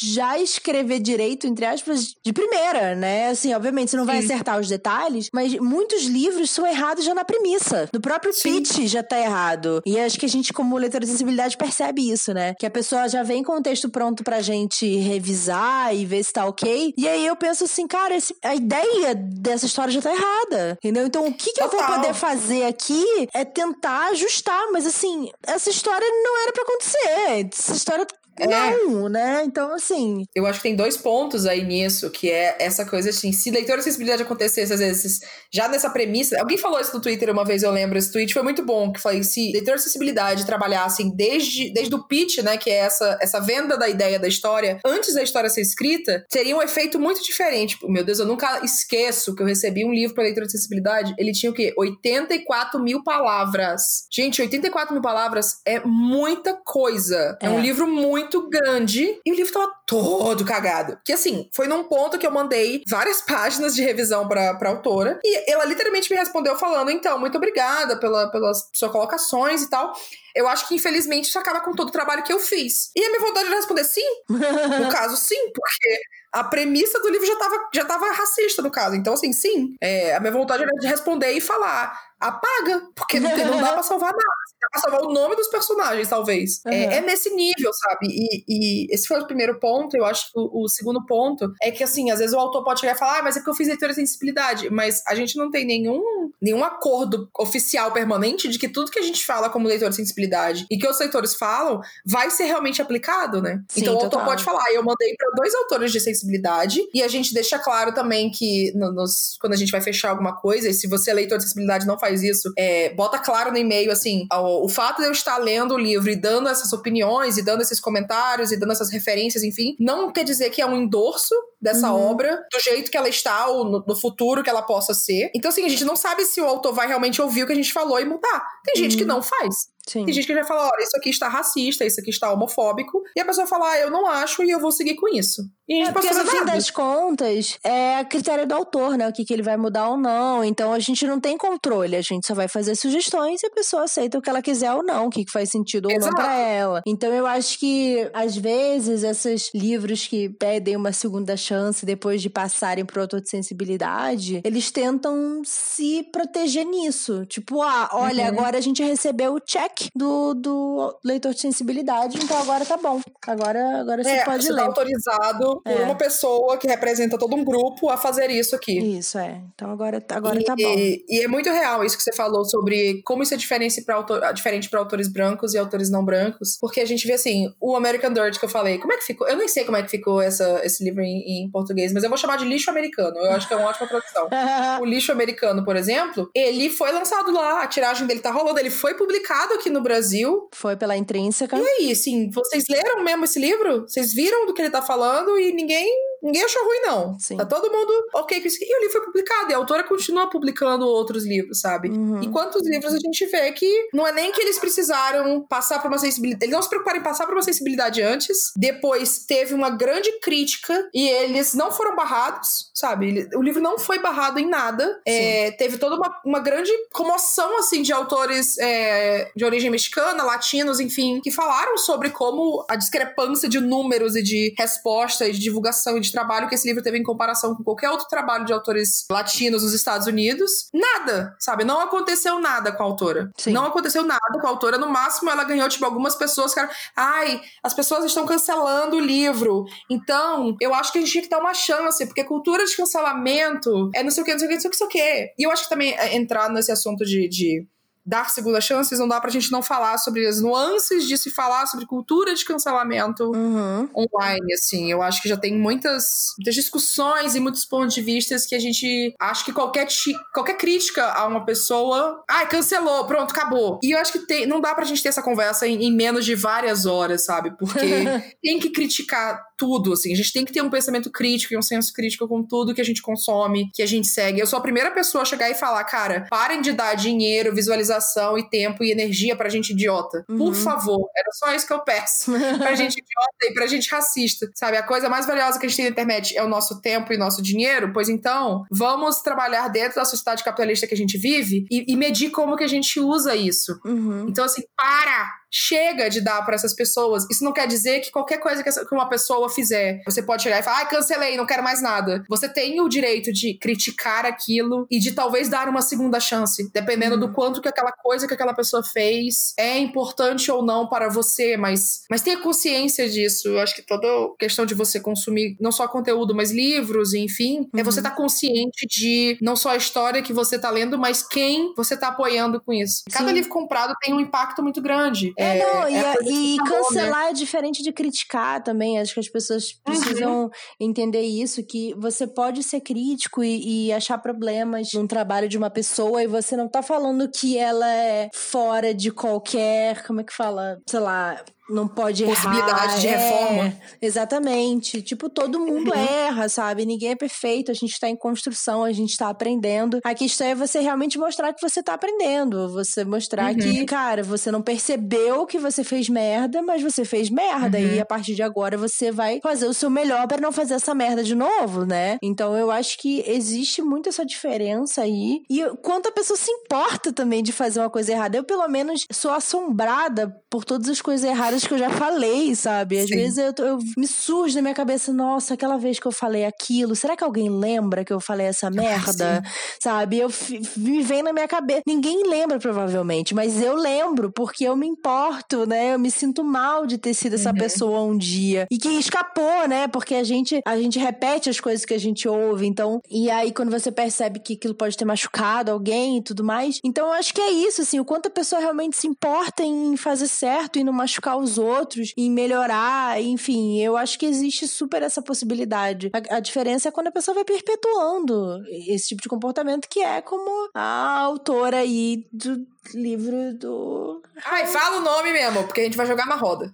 já escrever direito, entre aspas, de primeira, né? Assim, obviamente, você não vai Sim. acertar os detalhes, mas muitos livros são errados já na premissa. No próprio Sim. pitch já tá errado. E acho que a gente, como leitor de sensibilidade, percebe isso, né? Que a pessoa já vem com o texto pronto pra gente revisar e ver se tá ok. E aí eu penso assim, cara, esse- a ideia dessa história já tá errada. Entendeu? Então, o que, que eu vou poder fazer aqui é tentar ajustar, mas assim, essa história não era pra acontecer. Essa história É. Não, né? Então, assim. Eu acho que tem dois pontos aí nisso, que é essa coisa assim, se leitura de acessibilidade acontecesse, às vezes, já nessa premissa. Alguém falou isso no Twitter uma vez, eu lembro, esse tweet foi muito bom, que foi se leitura de acessibilidade trabalhassem desde, desde o pitch, né? Que é essa, essa venda da ideia da história, antes da história ser escrita, teria um efeito muito diferente. Meu Deus, eu nunca esqueço que eu recebi um livro para leitura de acessibilidade. Ele tinha o quê? 84 mil palavras. Gente, 84 mil palavras é muita coisa. É, é um livro muito grande e o livro tava todo cagado. Que assim, foi num ponto que eu mandei várias páginas de revisão pra, pra autora e ela literalmente me respondeu falando: então, muito obrigada pela, pelas suas colocações e tal. Eu acho que, infelizmente, isso acaba com todo o trabalho que eu fiz. E a minha vontade de responder sim. no caso, sim, porque a premissa do livro já estava já tava racista, no caso. Então, assim, sim. É, a minha vontade era de responder e falar: apaga, porque não, tem, não dá pra salvar nada pra salvar o nome dos personagens, talvez. Uhum. É, é, nesse nível, sabe? E, e, esse foi o primeiro ponto. Eu acho que o, o, segundo ponto é que, assim, às vezes o autor pode chegar e falar, ah, mas é porque eu fiz leitura de sensibilidade. Mas a gente não tem nenhum, nenhum acordo oficial permanente de que tudo que a gente fala como leitor de sensibilidade e que os leitores falam vai ser realmente aplicado, né? Sim, então o autor pode falar, ah, eu mandei para dois autores de sensibilidade e a gente deixa claro também que no, nos, quando a gente vai fechar alguma coisa, e se você é leitor de sensibilidade não faz isso, é, bota claro no e-mail, assim, ao, o fato de eu estar lendo o livro e dando essas opiniões e dando esses comentários e dando essas referências, enfim, não quer dizer que é um endorso dessa uhum. obra do jeito que ela está ou no, no, futuro que ela possa ser. Então, assim, a gente não sabe se o autor vai realmente ouvir o que a gente falou e mudar. Tem gente que uhum. não faz. Sim. Tem gente que já fala, olha, isso aqui está racista, isso aqui está homofóbico, e a pessoa fala, ah, eu não acho e eu vou seguir com isso. E a gente é, porque no fim das contas, é a critério do autor, né? O que, que ele vai mudar ou não. Então a gente não tem controle, a gente só vai fazer sugestões e a pessoa aceita o que ela quiser ou não, o que, que faz sentido ou Exato. não para ela. Então eu acho que, às vezes, esses livros que pedem uma segunda chance depois de passarem autor de sensibilidade, eles tentam se proteger nisso. Tipo, ah, olha, uhum. agora a gente recebeu o check do, do leitor de sensibilidade, então agora tá bom. Agora, agora é, você pode você tá ler. Tá autorizado por é. uma pessoa que representa todo um grupo a fazer isso aqui. Isso, é. Então agora, agora e, tá bom. E, é muito real isso que você falou sobre como isso é diferente para autor, diferente autores brancos e autores não brancos, porque a gente vê assim, o American Dirt que eu falei, como é que ficou? Eu nem sei como é que ficou essa, esse livro em, em português, mas eu vou chamar de lixo americano. Eu acho que é uma ótima tradução. o lixo americano, por exemplo, ele foi lançado lá, a tiragem dele tá rolando, ele foi publicado aqui no Brasil. Foi pela Intrínseca. E aí, assim, vocês leram mesmo esse livro? Vocês viram do que ele tá falando e ninguém ninguém achou ruim, não. Sim. Tá todo mundo ok com isso. E o livro foi publicado, e a autora continua publicando outros livros, sabe? Uhum. E quantos livros a gente vê que não é nem que eles precisaram passar por uma sensibilidade. Eles não se preocuparam em passar por uma sensibilidade antes, depois teve uma grande crítica e eles não foram barrados, sabe? O livro não foi barrado em nada. É, teve toda uma, uma grande comoção, assim, de autores é, de origem mexicana, latinos, enfim, que falaram sobre como a discrepância de números e de resposta e de divulgação e de trabalho que esse livro teve em comparação com qualquer outro trabalho de autores latinos nos Estados Unidos. Nada, sabe? Não aconteceu nada com a autora. Sim. Não aconteceu nada com a autora. No máximo, ela ganhou, tipo, algumas pessoas que eram. Ai, as pessoas estão cancelando o livro. Então, eu acho que a gente tinha que dar uma chance, porque cultura de cancelamento é não sei o que, não sei o que, não sei o que, não sei o que. E eu acho que também é entrar nesse assunto de, de dar segunda chances, não dá pra gente não falar sobre as nuances de se falar sobre cultura de cancelamento uhum. online, assim. Eu acho que já tem muitas, muitas discussões e muitos pontos de vista que a gente acha que qualquer, qualquer crítica a uma pessoa, ai, ah, cancelou, pronto, acabou. E eu acho que tem, não dá pra gente ter essa conversa em, em menos de várias horas, sabe? Porque tem que criticar tudo, assim. A gente tem que ter um pensamento crítico e um senso crítico com tudo que a gente consome, que a gente segue. Eu sou a primeira pessoa a chegar e falar, cara, parem de dar dinheiro, visualização e tempo e energia pra gente idiota. Uhum. Por favor. Era só isso que eu peço. pra gente idiota e pra gente racista. Sabe? A coisa mais valiosa que a gente tem na internet é o nosso tempo e nosso dinheiro. Pois então, vamos trabalhar dentro da sociedade capitalista que a gente vive e, e medir como que a gente usa isso. Uhum. Então, assim, para! Chega de dar para essas pessoas. Isso não quer dizer que qualquer coisa que uma pessoa fizer, você pode chegar e falar, ai, ah, cancelei, não quero mais nada. Você tem o direito de criticar aquilo e de talvez dar uma segunda chance, dependendo do uhum. quanto que aquela coisa que aquela pessoa fez é importante ou não para você, mas, mas tenha consciência disso. Eu acho que toda questão de você consumir não só conteúdo, mas livros, enfim, uhum. é você estar uhum. tá consciente de não só a história que você tá lendo, mas quem você tá apoiando com isso. Cada Sim. livro comprado tem um impacto muito grande. É, é não, é e, e cancelar né? é diferente de criticar também. Acho que as pessoas precisam uhum. entender isso, que você pode ser crítico e, e achar problemas num trabalho de uma pessoa e você não tá falando que ela é fora de qualquer, como é que fala? Sei lá, não pode Possibilidade de reforma. É, exatamente. Tipo, todo mundo uhum. erra, sabe? Ninguém é perfeito, a gente tá em construção, a gente tá aprendendo. A questão é você realmente mostrar que você tá aprendendo. Você mostrar uhum. que, cara, você não percebeu que você fez merda, mas você fez merda. Uhum. E a partir de agora você vai fazer o seu melhor para não fazer essa merda de novo, né? Então eu acho que existe muito essa diferença aí. E quanto a pessoa se importa também de fazer uma coisa errada. Eu, pelo menos, sou assombrada por todas as coisas erradas que eu já falei, sabe? Às Sim. vezes eu, eu, me surge na minha cabeça, nossa, aquela vez que eu falei aquilo, será que alguém lembra que eu falei essa merda? sabe? Eu me vem na minha cabeça. Ninguém lembra, provavelmente, mas eu lembro, porque eu me importo, né? Eu me sinto mal de ter sido essa uhum. pessoa um dia. E que escapou, né? Porque a gente, a gente repete as coisas que a gente ouve, então. E aí, quando você percebe que aquilo pode ter machucado alguém e tudo mais. Então, eu acho que é isso, assim, o quanto a pessoa realmente se importa em fazer certo e não machucar os outros, em melhorar, enfim, eu acho que existe super essa possibilidade. A, a diferença é quando a pessoa vai perpetuando esse tipo de comportamento, que é como a autora aí do livro do. Ai, fala o nome mesmo, porque a gente vai jogar na roda.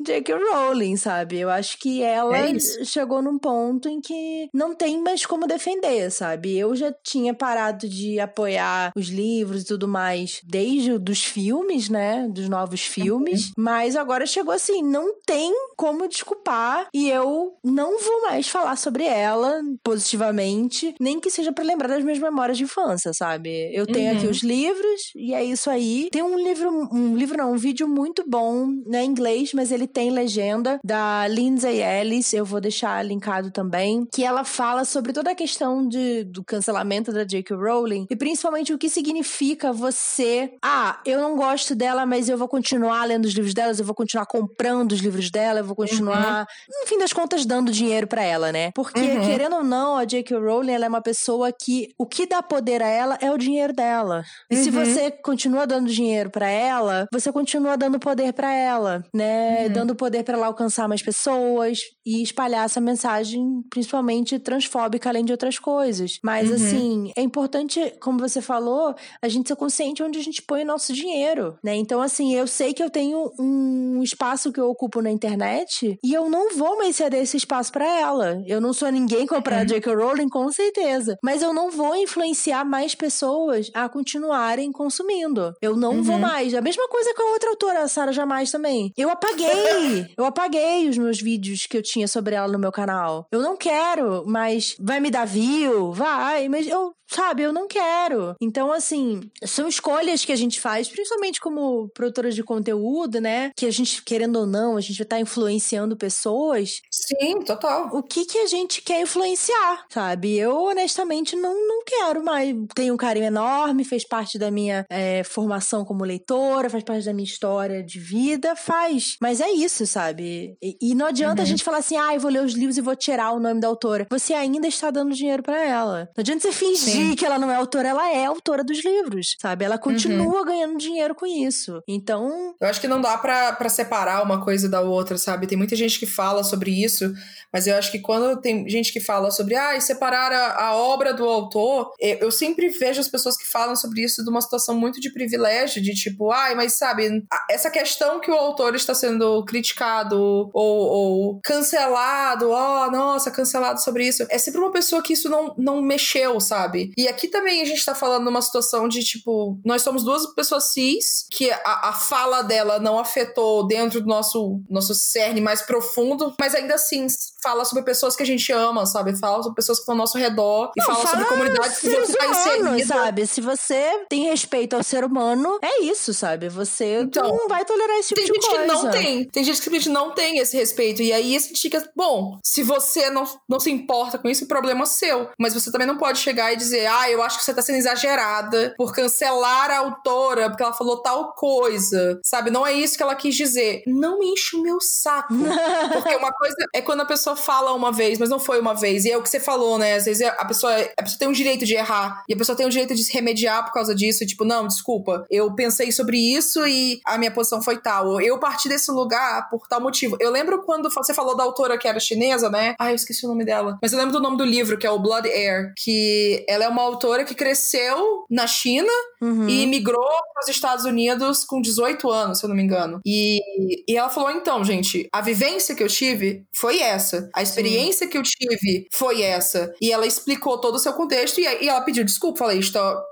J.K. Rowling, sabe? Eu acho que ela é chegou num ponto em que não tem mais como defender, sabe? Eu já tinha parado de apoiar os livros e tudo mais desde os filmes, né? Dos novos filmes. Uhum. Mas agora chegou assim, não tem como desculpar e eu não vou mais falar sobre ela positivamente, nem que seja para lembrar das minhas memórias de infância, sabe? Eu tenho uhum. aqui os livros e é isso aí. Tem um livro, um livro não, um vídeo muito bom, não é inglês, mas ele tem legenda da Lindsay Ellis, eu vou deixar linkado também, que ela fala sobre toda a questão de, do cancelamento da J.K. Rowling e principalmente o que significa você, ah, eu não gosto dela, mas eu vou continuar lendo os livros delas, eu vou continuar comprando os livros dela, eu vou continuar, uhum. no fim das contas, dando dinheiro para ela, né? Porque, uhum. querendo ou não, a J.K. Rowling, ela é uma pessoa que o que dá poder a ela é o dinheiro dela. E se uhum. você continua dando dinheiro para ela, você continua dando poder para ela, né? Uhum. Dando poder para ela alcançar mais pessoas e espalhar essa mensagem, principalmente transfóbica, além de outras coisas. Mas, uhum. assim, é importante, como você falou, a gente ser consciente onde a gente põe o nosso dinheiro, né? Então, assim, eu sei que eu tenho um espaço que eu ocupo na internet e eu não vou mais ceder esse espaço para ela. Eu não sou ninguém comprar uhum. J.K. Rowling, com certeza. Mas eu não vou influenciar mais pessoas a continuarem consumindo consumindo. Eu não uhum. vou mais. A mesma coisa com a outra autora, a Sarah Jamais também. Eu apaguei. eu apaguei os meus vídeos que eu tinha sobre ela no meu canal. Eu não quero, mas vai me dar view? Vai, mas eu, sabe, eu não quero. Então, assim, são escolhas que a gente faz, principalmente como produtora de conteúdo, né? Que a gente, querendo ou não, a gente vai estar tá influenciando pessoas. Sim, total. O que que a gente quer influenciar, sabe? Eu, honestamente, não, não quero mais. Tenho um carinho enorme, fez parte da minha é, formação como leitora, faz parte da minha história de vida, faz. Mas é isso, sabe? E, e não adianta uhum. a gente falar assim, ah, eu vou ler os livros e vou tirar o nome da autora. Você ainda está dando dinheiro para ela. Não adianta você fingir Sim. que ela não é autora, ela é autora dos livros, sabe? Ela continua uhum. ganhando dinheiro com isso. Então. Eu acho que não dá para separar uma coisa da outra, sabe? Tem muita gente que fala sobre isso, mas eu acho que quando tem gente que fala sobre, ah, separar a, a obra do autor, eu, sempre vejo as pessoas que falam sobre isso de uma situação muito de privilégio, de tipo, ai, mas sabe, essa questão que o autor está sendo criticado ou, ou cancelado, ó, oh, nossa, cancelado sobre isso, é sempre uma pessoa que isso não, não mexeu, sabe? E aqui também a gente tá falando numa situação de tipo, nós somos duas pessoas cis, que a, a fala dela não afetou dentro do nosso, nosso cerne mais profundo, mas ainda assim fala sobre pessoas que a gente ama, sabe? Fala sobre pessoas que estão ao nosso redor e fala, fala sobre comunidades que você está inserida. sabe? Se você tem respeito ao ser humano, é isso, sabe? Você então, não vai tolerar esse tipo de coisa. Tem gente que não tem. Tem gente que simplesmente não tem esse respeito. E aí esse fica, bom, se você não, não se importa com isso, o problema é seu. Mas você também não pode chegar e dizer, ah, eu acho que você tá sendo exagerada por cancelar a autora porque ela falou tal coisa. Sabe? Não é isso que ela quis dizer. Não enche o meu saco. porque uma coisa é quando a pessoa fala uma vez, mas não foi uma vez. E é o que você falou, né? Às vezes a pessoa, a pessoa tem um direito de errar. E a pessoa tem o direito de se remediar por causa disso. E, tipo, não, desculpa, eu pensei sobre isso e a minha posição foi tal. Eu parti desse lugar por tal motivo. Eu lembro quando você falou da autora que era chinesa, né? Ah, eu esqueci o nome dela. Mas eu lembro do nome do livro, que é o Blood Air, que ela é uma autora que cresceu na China uhum. e migrou para os Estados Unidos com 18 anos, se eu não me engano. E, e ela falou: então, gente, a vivência que eu tive foi essa. A experiência Sim. que eu tive foi essa. E ela explicou todo o seu contexto e, e ela pediu desculpa. Falei,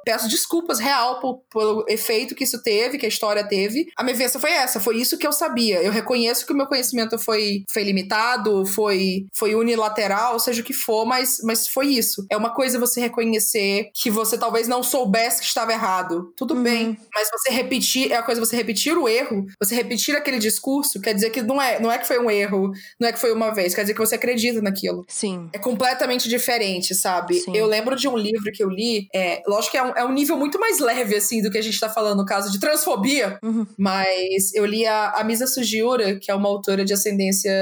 peço desculpas real por, pelo efeito que isso teve, que a história teve. A minha vivência foi essa, foi isso que eu sabia. Eu reconheço que o meu conhecimento foi, foi limitado, foi, foi unilateral, seja o que for, mas, mas foi isso. É uma coisa você reconhecer que você talvez não soubesse que estava errado. Tudo uhum. bem. Mas você repetir, é a coisa você repetir o erro, você repetir aquele discurso, quer dizer que não é, não é que foi um erro, não é que foi uma vez, quer dizer que você acredita naquilo. Sim. É completamente diferente, sabe? Sim. Eu lembro de um livro que eu li, é, lógico que é um, é um nível muito mais leve, assim, do que a gente tá falando no caso de transfobia, uhum. mas eu li a, a Misa Sugiura, que é uma autora de ascendência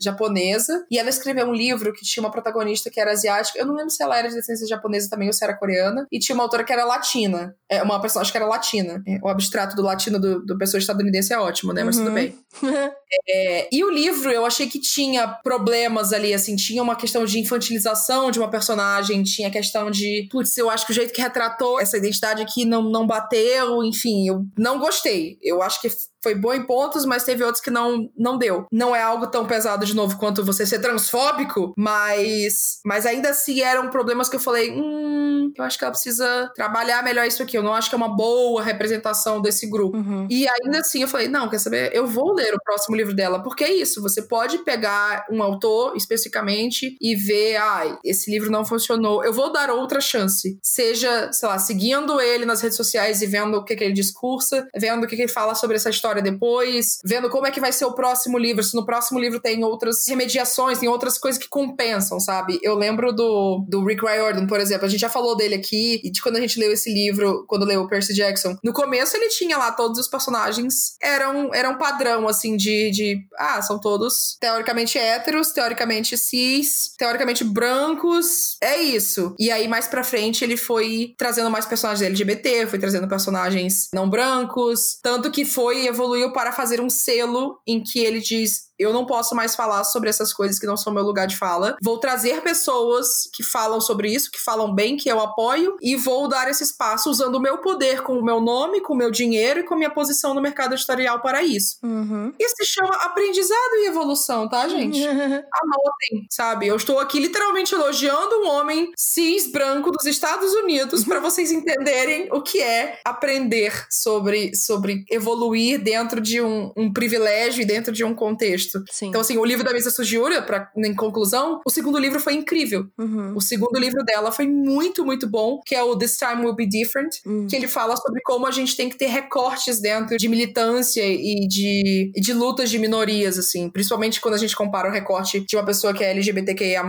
japonesa, e ela escreveu um livro que tinha uma protagonista que era asiática, eu não lembro se ela era de ascendência japonesa também ou se era coreana, e tinha uma autora que era latina, é, uma personagem que era latina. É, o abstrato do latino do, do pessoa estadunidense é ótimo, né? Mas uhum. tudo bem. é, e o livro, eu achei que tinha problemas ali, assim, tinha uma questão de infantilização de uma personagem, tinha questão de, putz, eu acho que o jeito que retratou essa identidade aqui não, não bateu, enfim, eu não gostei. Eu acho que foi bom em pontos, mas teve outros que não, não deu. Não é algo tão pesado de novo quanto você ser transfóbico, mas, mas ainda assim eram problemas que eu falei, hum, eu acho que ela precisa trabalhar melhor isso aqui. Eu não acho que é uma boa representação desse grupo. Uhum. E ainda assim eu falei, não, quer saber? Eu vou ler o próximo livro dela, porque é isso. Você pode pegar um autor especificamente e ver, ah, esse livro não funcionou. Eu vou dar outra chance. Seja, sei lá, seguindo ele nas redes sociais e vendo o que, que ele discursa, vendo o que, que ele fala sobre essa história história depois, vendo como é que vai ser o próximo livro, se no próximo livro tem outras remediações, tem outras coisas que compensam, sabe? Eu lembro do, do Rick Riordan, por exemplo, a gente já falou dele aqui, e de quando a gente leu esse livro, quando leu o Percy Jackson, no começo ele tinha lá todos os personagens, eram, eram padrão, assim, de, de, ah, são todos teoricamente héteros, teoricamente cis, teoricamente brancos, é isso. E aí, mais pra frente, ele foi trazendo mais personagens LGBT, foi trazendo personagens não brancos, tanto que foi evoluiu para fazer um selo em que ele diz eu não posso mais falar sobre essas coisas que não são meu lugar de fala. Vou trazer pessoas que falam sobre isso, que falam bem, que eu apoio, e vou dar esse espaço usando o meu poder com o meu nome, com o meu dinheiro e com a minha posição no mercado editorial para isso. Uhum. Isso se chama aprendizado e evolução, tá, gente? Anotem, sabe? Eu estou aqui literalmente elogiando um homem cis branco dos Estados Unidos para vocês entenderem o que é aprender sobre, sobre evoluir dentro de um, um privilégio e dentro de um contexto texto. Sim. Então, assim, o livro da Misa Sugiura, pra, em conclusão, o segundo livro foi incrível. Uhum. O segundo livro dela foi muito, muito bom, que é o This Time Will Be Different, uhum. que ele fala sobre como a gente tem que ter recortes dentro de militância e de, de lutas de minorias, assim. Principalmente quando a gente compara o recorte de uma pessoa que é LGBTQIA+,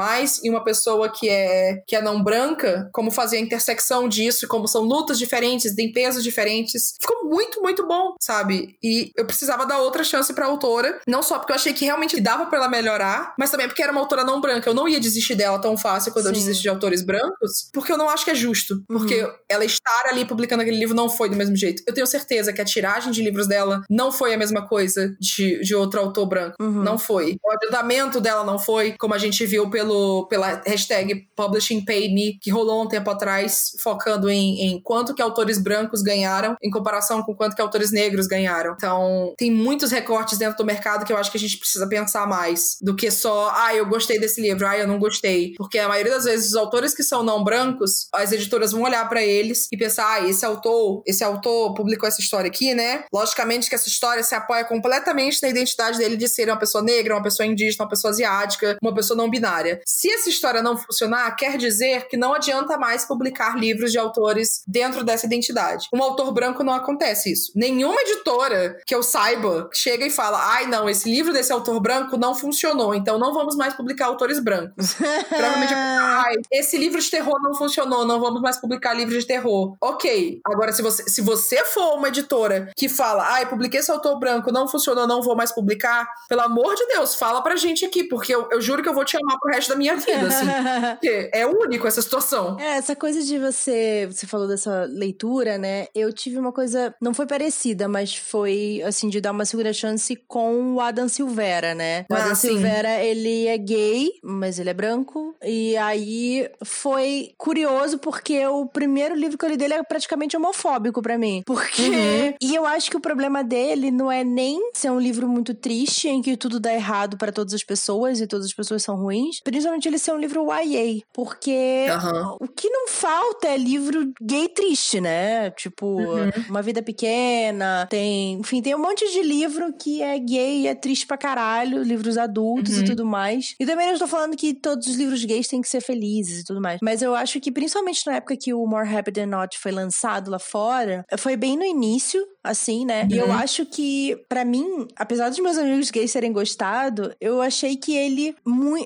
e uma pessoa que é, que é não branca, como fazer a intersecção disso, como são lutas diferentes, tem pesos diferentes. Ficou muito, muito bom, sabe? E eu precisava dar outra chance pra autora, não só porque eu achei que realmente dava para ela melhorar, mas também porque era uma autora não branca. Eu não ia desistir dela tão fácil quando Sim. eu desisto de autores brancos, porque eu não acho que é justo. Uhum. Porque ela estar ali publicando aquele livro não foi do mesmo jeito. Eu tenho certeza que a tiragem de livros dela não foi a mesma coisa de, de outro autor branco. Uhum. Não foi. O adiantamento dela não foi, como a gente viu pelo, pela hashtag Publishing Pay Me, que rolou um tempo atrás, focando em, em quanto que autores brancos ganharam em comparação com quanto que autores negros ganharam. Então, tem muitos recortes dentro do mercado que eu acho que a gente precisa pensar mais do que só, ah, eu gostei desse livro, ah, eu não gostei. Porque a maioria das vezes os autores que são não brancos, as editoras vão olhar para eles e pensar, ah, esse autor, esse autor publicou essa história aqui, né? Logicamente que essa história se apoia completamente na identidade dele de ser uma pessoa negra, uma pessoa indígena, uma pessoa asiática, uma pessoa não binária. Se essa história não funcionar, quer dizer que não adianta mais publicar livros de autores dentro dessa identidade. Um autor branco não acontece isso. Nenhuma editora que eu saiba, chega e fala: ai, não, esse livro desse autor branco não funcionou, então não vamos mais publicar autores brancos. Provavelmente, ai, esse livro de terror não funcionou, não vamos mais publicar livros de terror. Ok. Agora, se você, se você for uma editora que fala, ai, publiquei esse autor branco, não funcionou, não vou mais publicar, pelo amor de Deus, fala pra gente aqui, porque eu, eu juro que eu vou te amar pro resto da minha vida, assim. porque é único essa situação. É, essa coisa de você. Você falou dessa leitura, né? Eu tive uma coisa. Não foi parecida, mas foi, assim, de dar uma segunda chance com o Adam Silvera, né? O Ah, Adam sim. Silvera, ele é gay, mas ele é branco. E aí foi curioso porque o primeiro livro que eu li dele é praticamente homofóbico pra mim. Porque. Uhum. E eu acho que o problema dele não é nem ser um livro muito triste, em que tudo dá errado pra todas as pessoas e todas as pessoas são ruins. Principalmente ele ser um livro YA. Porque Aham. o que não falta é livro gay triste, né? Tipo, Uhum. Uma Vida Pequena, tem. Enfim, tem um monte de livro que é gay e é triste pra caralho, livros adultos Uhum. e tudo mais. E também não estou falando que todos os livros gays têm que ser felizes e tudo mais. Mas eu acho que, principalmente na época que o More Happy Than Not foi lançado lá fora, foi bem no início, assim, né? E eu Uhum. acho que, pra mim, apesar dos meus amigos gays terem gostado, eu achei que ele,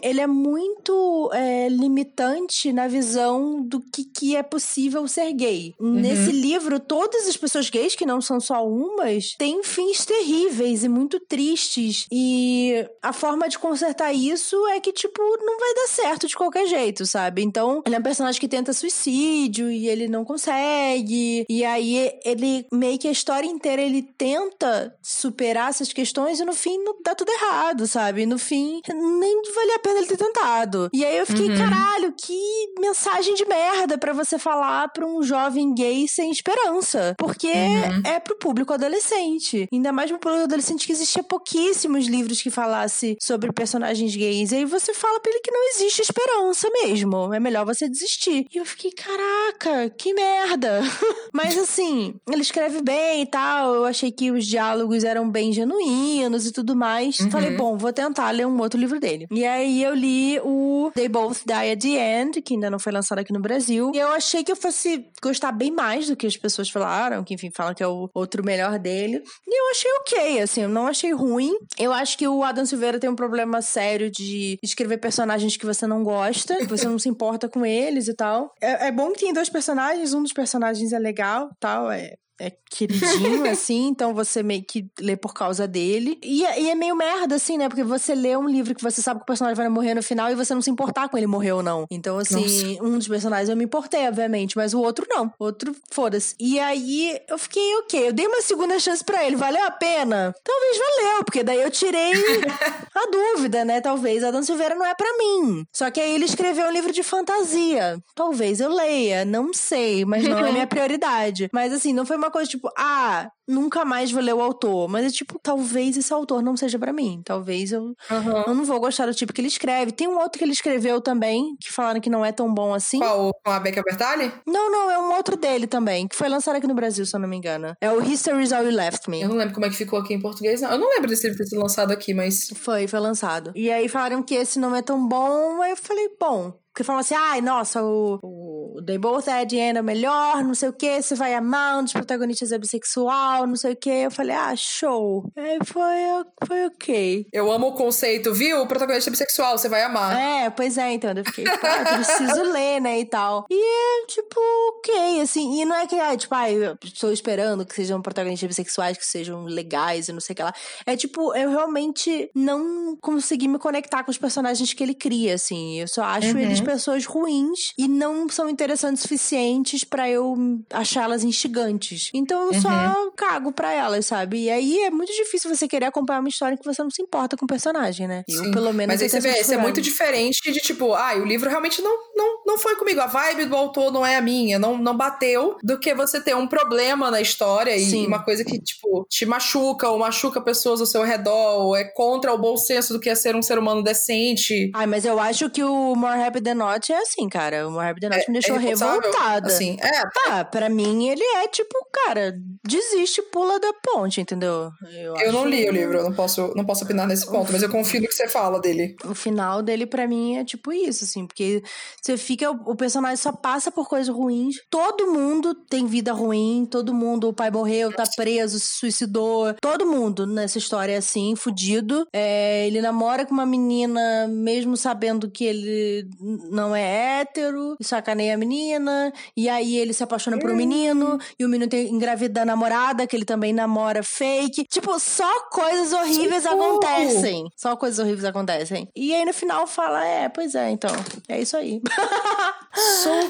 ele é muito é, limitante na visão do que, que é possível ser gay. Nesse livro, todas as pessoas gays, que não são só umas, têm fins terríveis e muito tristes. E a forma de consertar isso é que, tipo, não vai dar certo de qualquer jeito, sabe? Então, ele é um personagem que tenta suicídio e ele não consegue. E aí, ele meio que a história inteira ele tenta superar essas questões e no fim dá tudo errado, sabe? No fim, nem vale a pena ele ter tentado. E aí eu fiquei, Uhum. caralho, que mensagem de merda pra você falar pra um jovem gay sem esperança. Porque Uhum. é pro público adolescente. Ainda mais pro público adolescente que existia pouquíssimos livros que falasse sobre personagens gays. E aí você fala pra ele que não existe esperança mesmo. É melhor você desistir. E eu fiquei, caraca, que merda. Mas assim, ele escreve bem e tal. Eu achei que os diálogos eram bem genuínos e tudo mais. Uhum. Falei, bom, vou tentar ler um outro livro dele. E aí eu li o They Both Die at the End, que ainda não foi lançado aqui no Brasil. E eu achei que eu fosse gostar bem mais do que as pessoas falaram, que enfim, falam que é o outro melhor dele. E eu achei ok, assim, eu não achei ruim. Eu acho que o Adam Silveira tem um problema sério de escrever personagens que você não gosta, que você não se importa com eles e tal. É, é bom que tem dois personagens, um dos personagens é legal tal, é é queridinho, assim, então você meio que lê por causa dele. E, é- e é meio merda, assim, né? Porque você lê um livro que você sabe que o personagem vai morrer no final e você não se importar com ele morrer ou não. Então, assim, um dos personagens eu me importei, obviamente, mas o outro não. O outro, foda-se. E aí eu fiquei, ok, eu dei uma segunda chance pra ele, valeu a pena? Talvez valeu, porque daí eu tirei a dúvida, né? Talvez Adão Silveira não é pra mim. Só que aí ele escreveu um livro de fantasia. Talvez eu leia, não sei, mas não é minha prioridade. Mas assim, não foi uma coisa tipo, ah, nunca mais vou ler o autor. Mas é tipo, talvez esse autor não seja pra mim. Talvez eu, Aham. eu não vou gostar do tipo que ele escreve. Tem um outro que ele escreveu também, que falaram que não é tão bom assim. Qual? Com a Becca Bertali? Não, não, é um outro dele também, que foi lançado aqui no Brasil, se eu não me engano. É o History's All You Left Me. Eu não lembro como é que ficou aqui em português, não. Eu não lembro desse livro ter sido lançado aqui, mas. Foi, foi lançado. E aí falaram que esse não é tão bom, aí eu falei, bom. Porque falam assim, ai, nossa, o, o They Both At The End é melhor, não sei o que, você vai amar, um dos protagonistas é bissexual, não sei o que. Eu falei, ah, show. Aí foi, foi ok. Eu amo o conceito, viu? O protagonista é bissexual, você vai amar. É, pois é, então. Eu fiquei, pá, eu preciso ler, né, e tal. E é, tipo, ok, assim. E não é que, ah, tipo, ah, eu estou esperando que sejam protagonistas bissexuais, que sejam legais e não sei o que lá. É tipo, eu realmente não consegui me conectar com os personagens que ele cria, assim. Eu só acho Uhum. eles pessoas ruins e não são interessantes o suficientes pra eu achá-las instigantes. Então eu só Uhum. Cago pra elas, sabe? E aí é muito difícil você querer acompanhar uma história que você não se importa com o personagem, né? Eu, Sim. pelo menos, Mas aí eu você vê, isso é muito diferente de tipo, ah, o livro realmente não, não, não foi comigo. A vibe do autor não é a minha, não, não bateu, do que você ter um problema na história e Sim. uma coisa que, tipo, te machuca ou machuca pessoas ao seu redor, ou é contra o bom senso do que é ser um ser humano decente. Ai, mas eu acho que o More Happy Than Not é assim, cara. O More Happy Than Not me deixou é revoltada. Assim, é, Ah, pra mim ele é tipo, cara, desiste, pula da ponte, entendeu? eu acho- não li o livro, eu não posso, não posso opinar nesse ponto, mas eu confio no que você fala dele. O final dele, pra mim, é tipo isso, assim, porque você fica. Fica o personagem só passa por coisas ruins. Todo mundo tem vida ruim, todo mundo, o pai morreu, tá preso, se suicidou. Todo mundo nessa história é assim, fudido. É, ele namora com uma menina, mesmo sabendo que ele não é hétero, sacaneia a menina. E aí ele se apaixona por um menino, e o menino tem engravida a namorada, que ele também namora fake. Tipo, só coisas horríveis acontecem. Só coisas horríveis acontecem. E aí no final fala: é, pois é, então. É isso aí.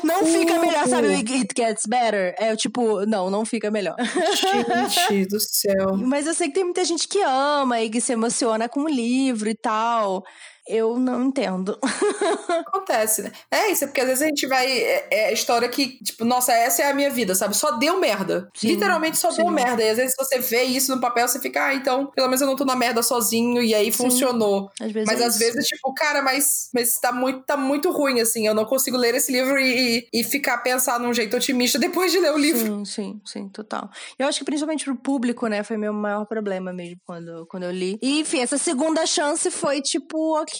não fica melhor, sabe? O It Gets Better. É tipo, não, não fica melhor. Gente do céu. Mas eu sei que tem muita gente que ama e que se emociona com o livro e tal eu não entendo. Acontece, né? É isso, é porque às vezes a gente vai. É, é, a história que, tipo, nossa, essa é a minha vida, sabe? Só deu merda. Sim, Literalmente só sim. deu merda. E às vezes você vê isso no papel, você fica, ah, então, pelo menos eu não tô na merda sozinho, e aí sim. funcionou. Às vezes mas é às isso. vezes, tipo, cara, mas, mas tá, muito, tá muito ruim, assim. Eu não consigo ler esse livro e, e, e ficar pensar num jeito otimista depois de ler o livro. Sim, sim, sim, total. Eu acho que principalmente pro público, né, foi meu maior problema mesmo quando, quando eu li. E, enfim, essa segunda chance foi, tipo, ok.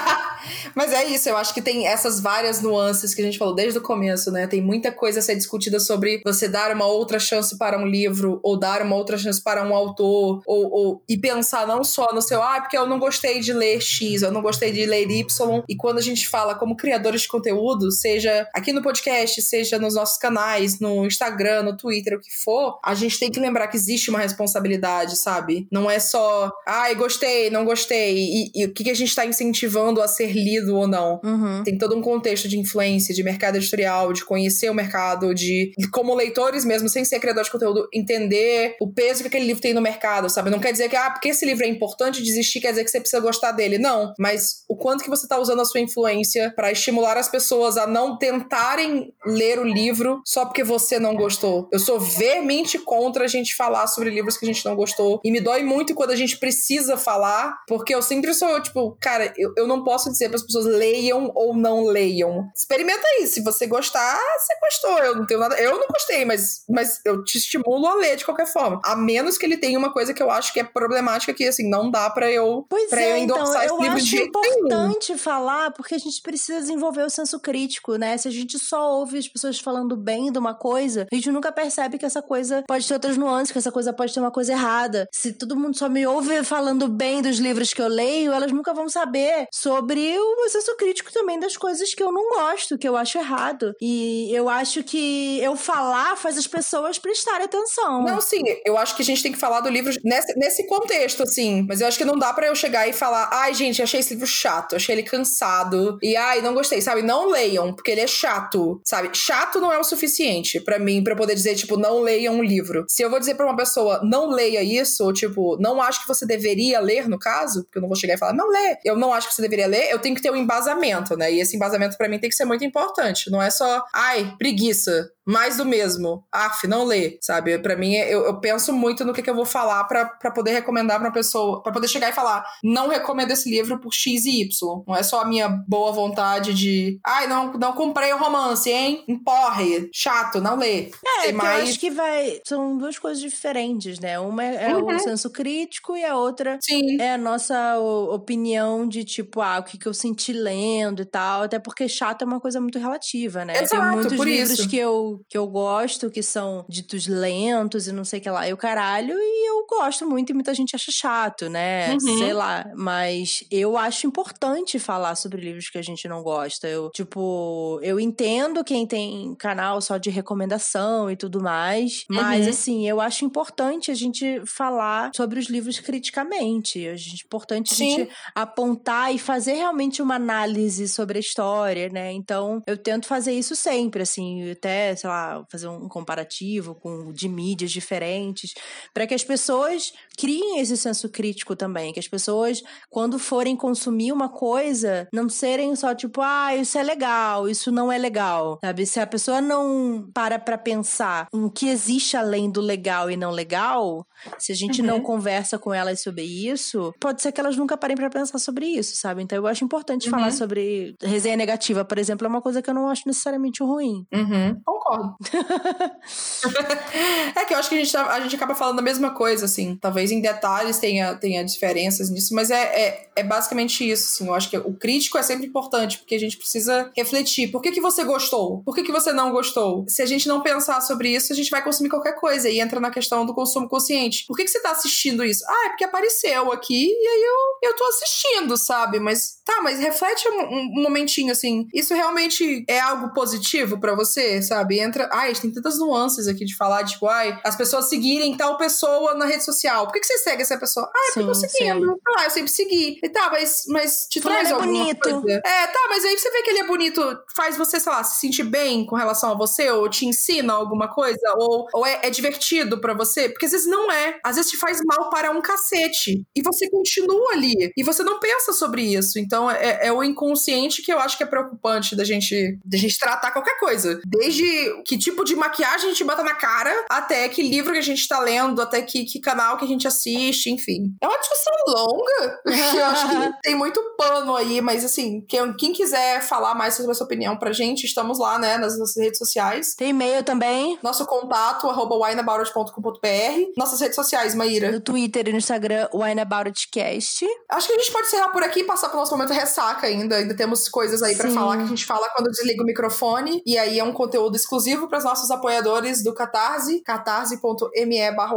Mas é isso, eu acho que tem essas várias nuances que a gente falou desde o começo, né? Tem muita coisa a ser discutida sobre você dar uma outra chance para um livro, ou dar uma outra chance para um autor, ou, ou e pensar não só no seu, ah, porque eu não gostei de ler X, eu não gostei de ler Y. E quando a gente fala como criadores de conteúdo, seja aqui no podcast, seja nos nossos canais, no Instagram, no Twitter, o que for, a gente tem que lembrar que existe uma responsabilidade, sabe? Não é só, ai, gostei, não gostei, e, e o que, que a gente está incentivando incentivando a ser lido ou não. Uhum. Tem todo um contexto de influência, de mercado editorial, de conhecer o mercado, de, como leitores mesmo, sem ser criador de conteúdo, entender o peso que aquele livro tem no mercado, sabe? Não quer dizer que, ah, porque esse livro é importante desistir, quer dizer que você precisa gostar dele. Não. Mas o quanto que você está usando a sua influência para estimular as pessoas a não tentarem ler o livro só porque você não gostou. Eu sou veemente contra a gente falar sobre livros que a gente não gostou. E me dói muito quando a gente precisa falar, porque eu sempre sou, tipo, cara, eu, eu não posso dizer para as pessoas leiam ou não leiam. Experimenta aí. Se você gostar, você gostou. Eu não tenho nada. Eu não gostei, mas, mas eu te estimulo a ler de qualquer forma. A menos que ele tenha uma coisa que eu acho que é problemática que, assim, não dá para eu, pois pra é, eu endossar então, esse livro de jeito importante nenhum. falar, porque a gente precisa desenvolver o senso crítico, né? Se a gente só ouve as pessoas falando bem de uma coisa, a gente nunca percebe que essa coisa pode ter outras nuances, que essa coisa pode ter uma coisa errada. Se todo mundo só me ouve falando bem dos livros que eu leio, elas nunca vão saber sobre o senso crítico também das coisas que eu não gosto, que eu acho errado. E eu acho que eu falar faz as pessoas prestarem atenção. Não, sim, eu acho que a gente tem que falar do livro nesse, nesse contexto, assim. Mas eu acho que não dá para eu chegar e falar, ai, gente, achei esse livro chato, achei ele cansado. E ai, não gostei, sabe? Não leiam, porque ele é chato, sabe? Chato não é o suficiente para mim, para poder dizer, tipo, não leiam um livro. Se eu vou dizer pra uma pessoa, não leia isso, ou tipo, não acho que você deveria ler, no caso, porque eu não vou chegar e falar, não lê, eu não acho que você deveria ler, eu tenho que ter um embasamento, né? E esse embasamento para mim tem que ser muito importante. Não é só, ai, preguiça mais do mesmo. Af, não lê, sabe? Para mim, eu, eu, penso muito no que, que eu vou falar para poder recomendar pra pessoa, para poder chegar e falar, não recomendo esse livro por X e Y. Não é só a minha boa vontade de, ai, não, não comprei o romance, hein? Emporre, chato, não lê. É, mais... eu acho que vai. São duas coisas diferentes, né? Uma é uhum. o senso crítico e a outra Sim. é a nossa opinião de tipo, ah, o que, que eu senti lendo e tal. Até porque chato é uma coisa muito relativa, né? Exato, Tem muitos livros isso. que eu que eu gosto, que são ditos lentos e não sei o que lá, e o caralho, e eu gosto muito e muita gente acha chato, né? Uhum. Sei lá. Mas eu acho importante falar sobre livros que a gente não gosta. Eu, tipo, eu entendo quem tem canal só de recomendação e tudo mais, mas uhum. assim, eu acho importante a gente falar sobre os livros criticamente. É importante a gente apontar e fazer realmente uma análise sobre a história, né? Então, eu tento fazer isso sempre, assim, até, sei lá, fazer um comparativo com de mídias diferentes, para que as pessoas criem esse senso crítico também, que as pessoas, quando forem consumir uma coisa, não serem só tipo, ah, isso é legal, isso não é legal, sabe? Se a pessoa não para pra pensar o que existe além do legal e não legal, se a gente uhum. não conversa com elas sobre isso, pode ser que elas nunca parem para pensar sobre isso, sabe? Então eu acho importante uhum. falar sobre resenha negativa, por exemplo, é uma coisa que eu não acho necessariamente ruim. Uhum. Concordo. é que eu acho que a gente, tá, a gente acaba falando a mesma coisa coisa, assim. Talvez em detalhes tenha, tenha diferenças nisso, mas é, é, é basicamente isso, assim. Eu acho que o crítico é sempre importante, porque a gente precisa refletir. Por que, que você gostou? Por que, que você não gostou? Se a gente não pensar sobre isso, a gente vai consumir qualquer coisa. E entra na questão do consumo consciente. Por que, que você tá assistindo isso? Ah, é porque apareceu aqui e aí eu, eu tô assistindo, sabe? Mas tá, mas reflete um, um momentinho, assim. Isso realmente é algo positivo para você, sabe? Entra. Ai, tem tantas nuances aqui de falar, tipo, ai, as pessoas seguirem tal pessoa na rede social. Por que, que você segue essa pessoa? Ah, é porque eu tô seguindo. Sim. Ah, eu sempre segui. E tá, mas, mas te Fulano traz é alguma bonito. coisa. É, tá, mas aí você vê que ele é bonito, faz você, sei lá, se sentir bem com relação a você, ou te ensina alguma coisa, ou, ou é, é divertido para você, porque às vezes não é. Às vezes te faz mal para um cacete. E você continua ali. E você não pensa sobre isso. Então é, é o inconsciente que eu acho que é preocupante da gente, da gente tratar qualquer coisa. Desde que tipo de maquiagem a gente bota na cara, até que livro que a gente tá lendo, até que, que canal que a gente assiste, enfim. É uma discussão longa. eu acho que tem muito pano aí, mas assim, quem, quem quiser falar mais sobre a sua opinião pra gente, estamos lá, né, nas nossas redes sociais. Tem e-mail também. Nosso contato, arroba wineaboutit.com.br. Nossas redes sociais, Maíra. No Twitter e no Instagram, wineaboutitcast. Acho que a gente pode encerrar por aqui e passar pro nosso momento ressaca ainda. Ainda temos coisas aí para falar que a gente fala quando desliga o microfone. E aí é um conteúdo exclusivo para os nossos apoiadores do Catarse, catarse.me barra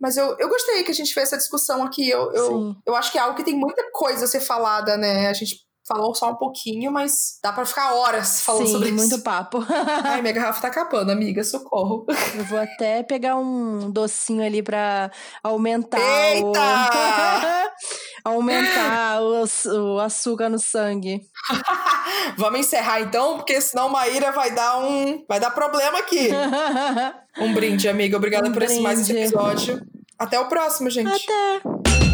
Mas eu, eu gostei que a gente fez essa discussão aqui. Eu, eu, eu acho que é algo que tem muita coisa a ser falada, né? A gente falou só um pouquinho, mas dá para ficar horas falando Sim, sobre isso. muito papo. Ai, minha garrafa tá acabando, amiga, socorro. Eu vou até pegar um docinho ali para aumentar Eita! o aumentar o, o açúcar no sangue. Vamos encerrar então, porque senão Maíra vai dar um vai dar problema aqui. um brinde, amiga. Obrigada um por brinde. esse mais esse episódio. Até o próximo, gente. Até.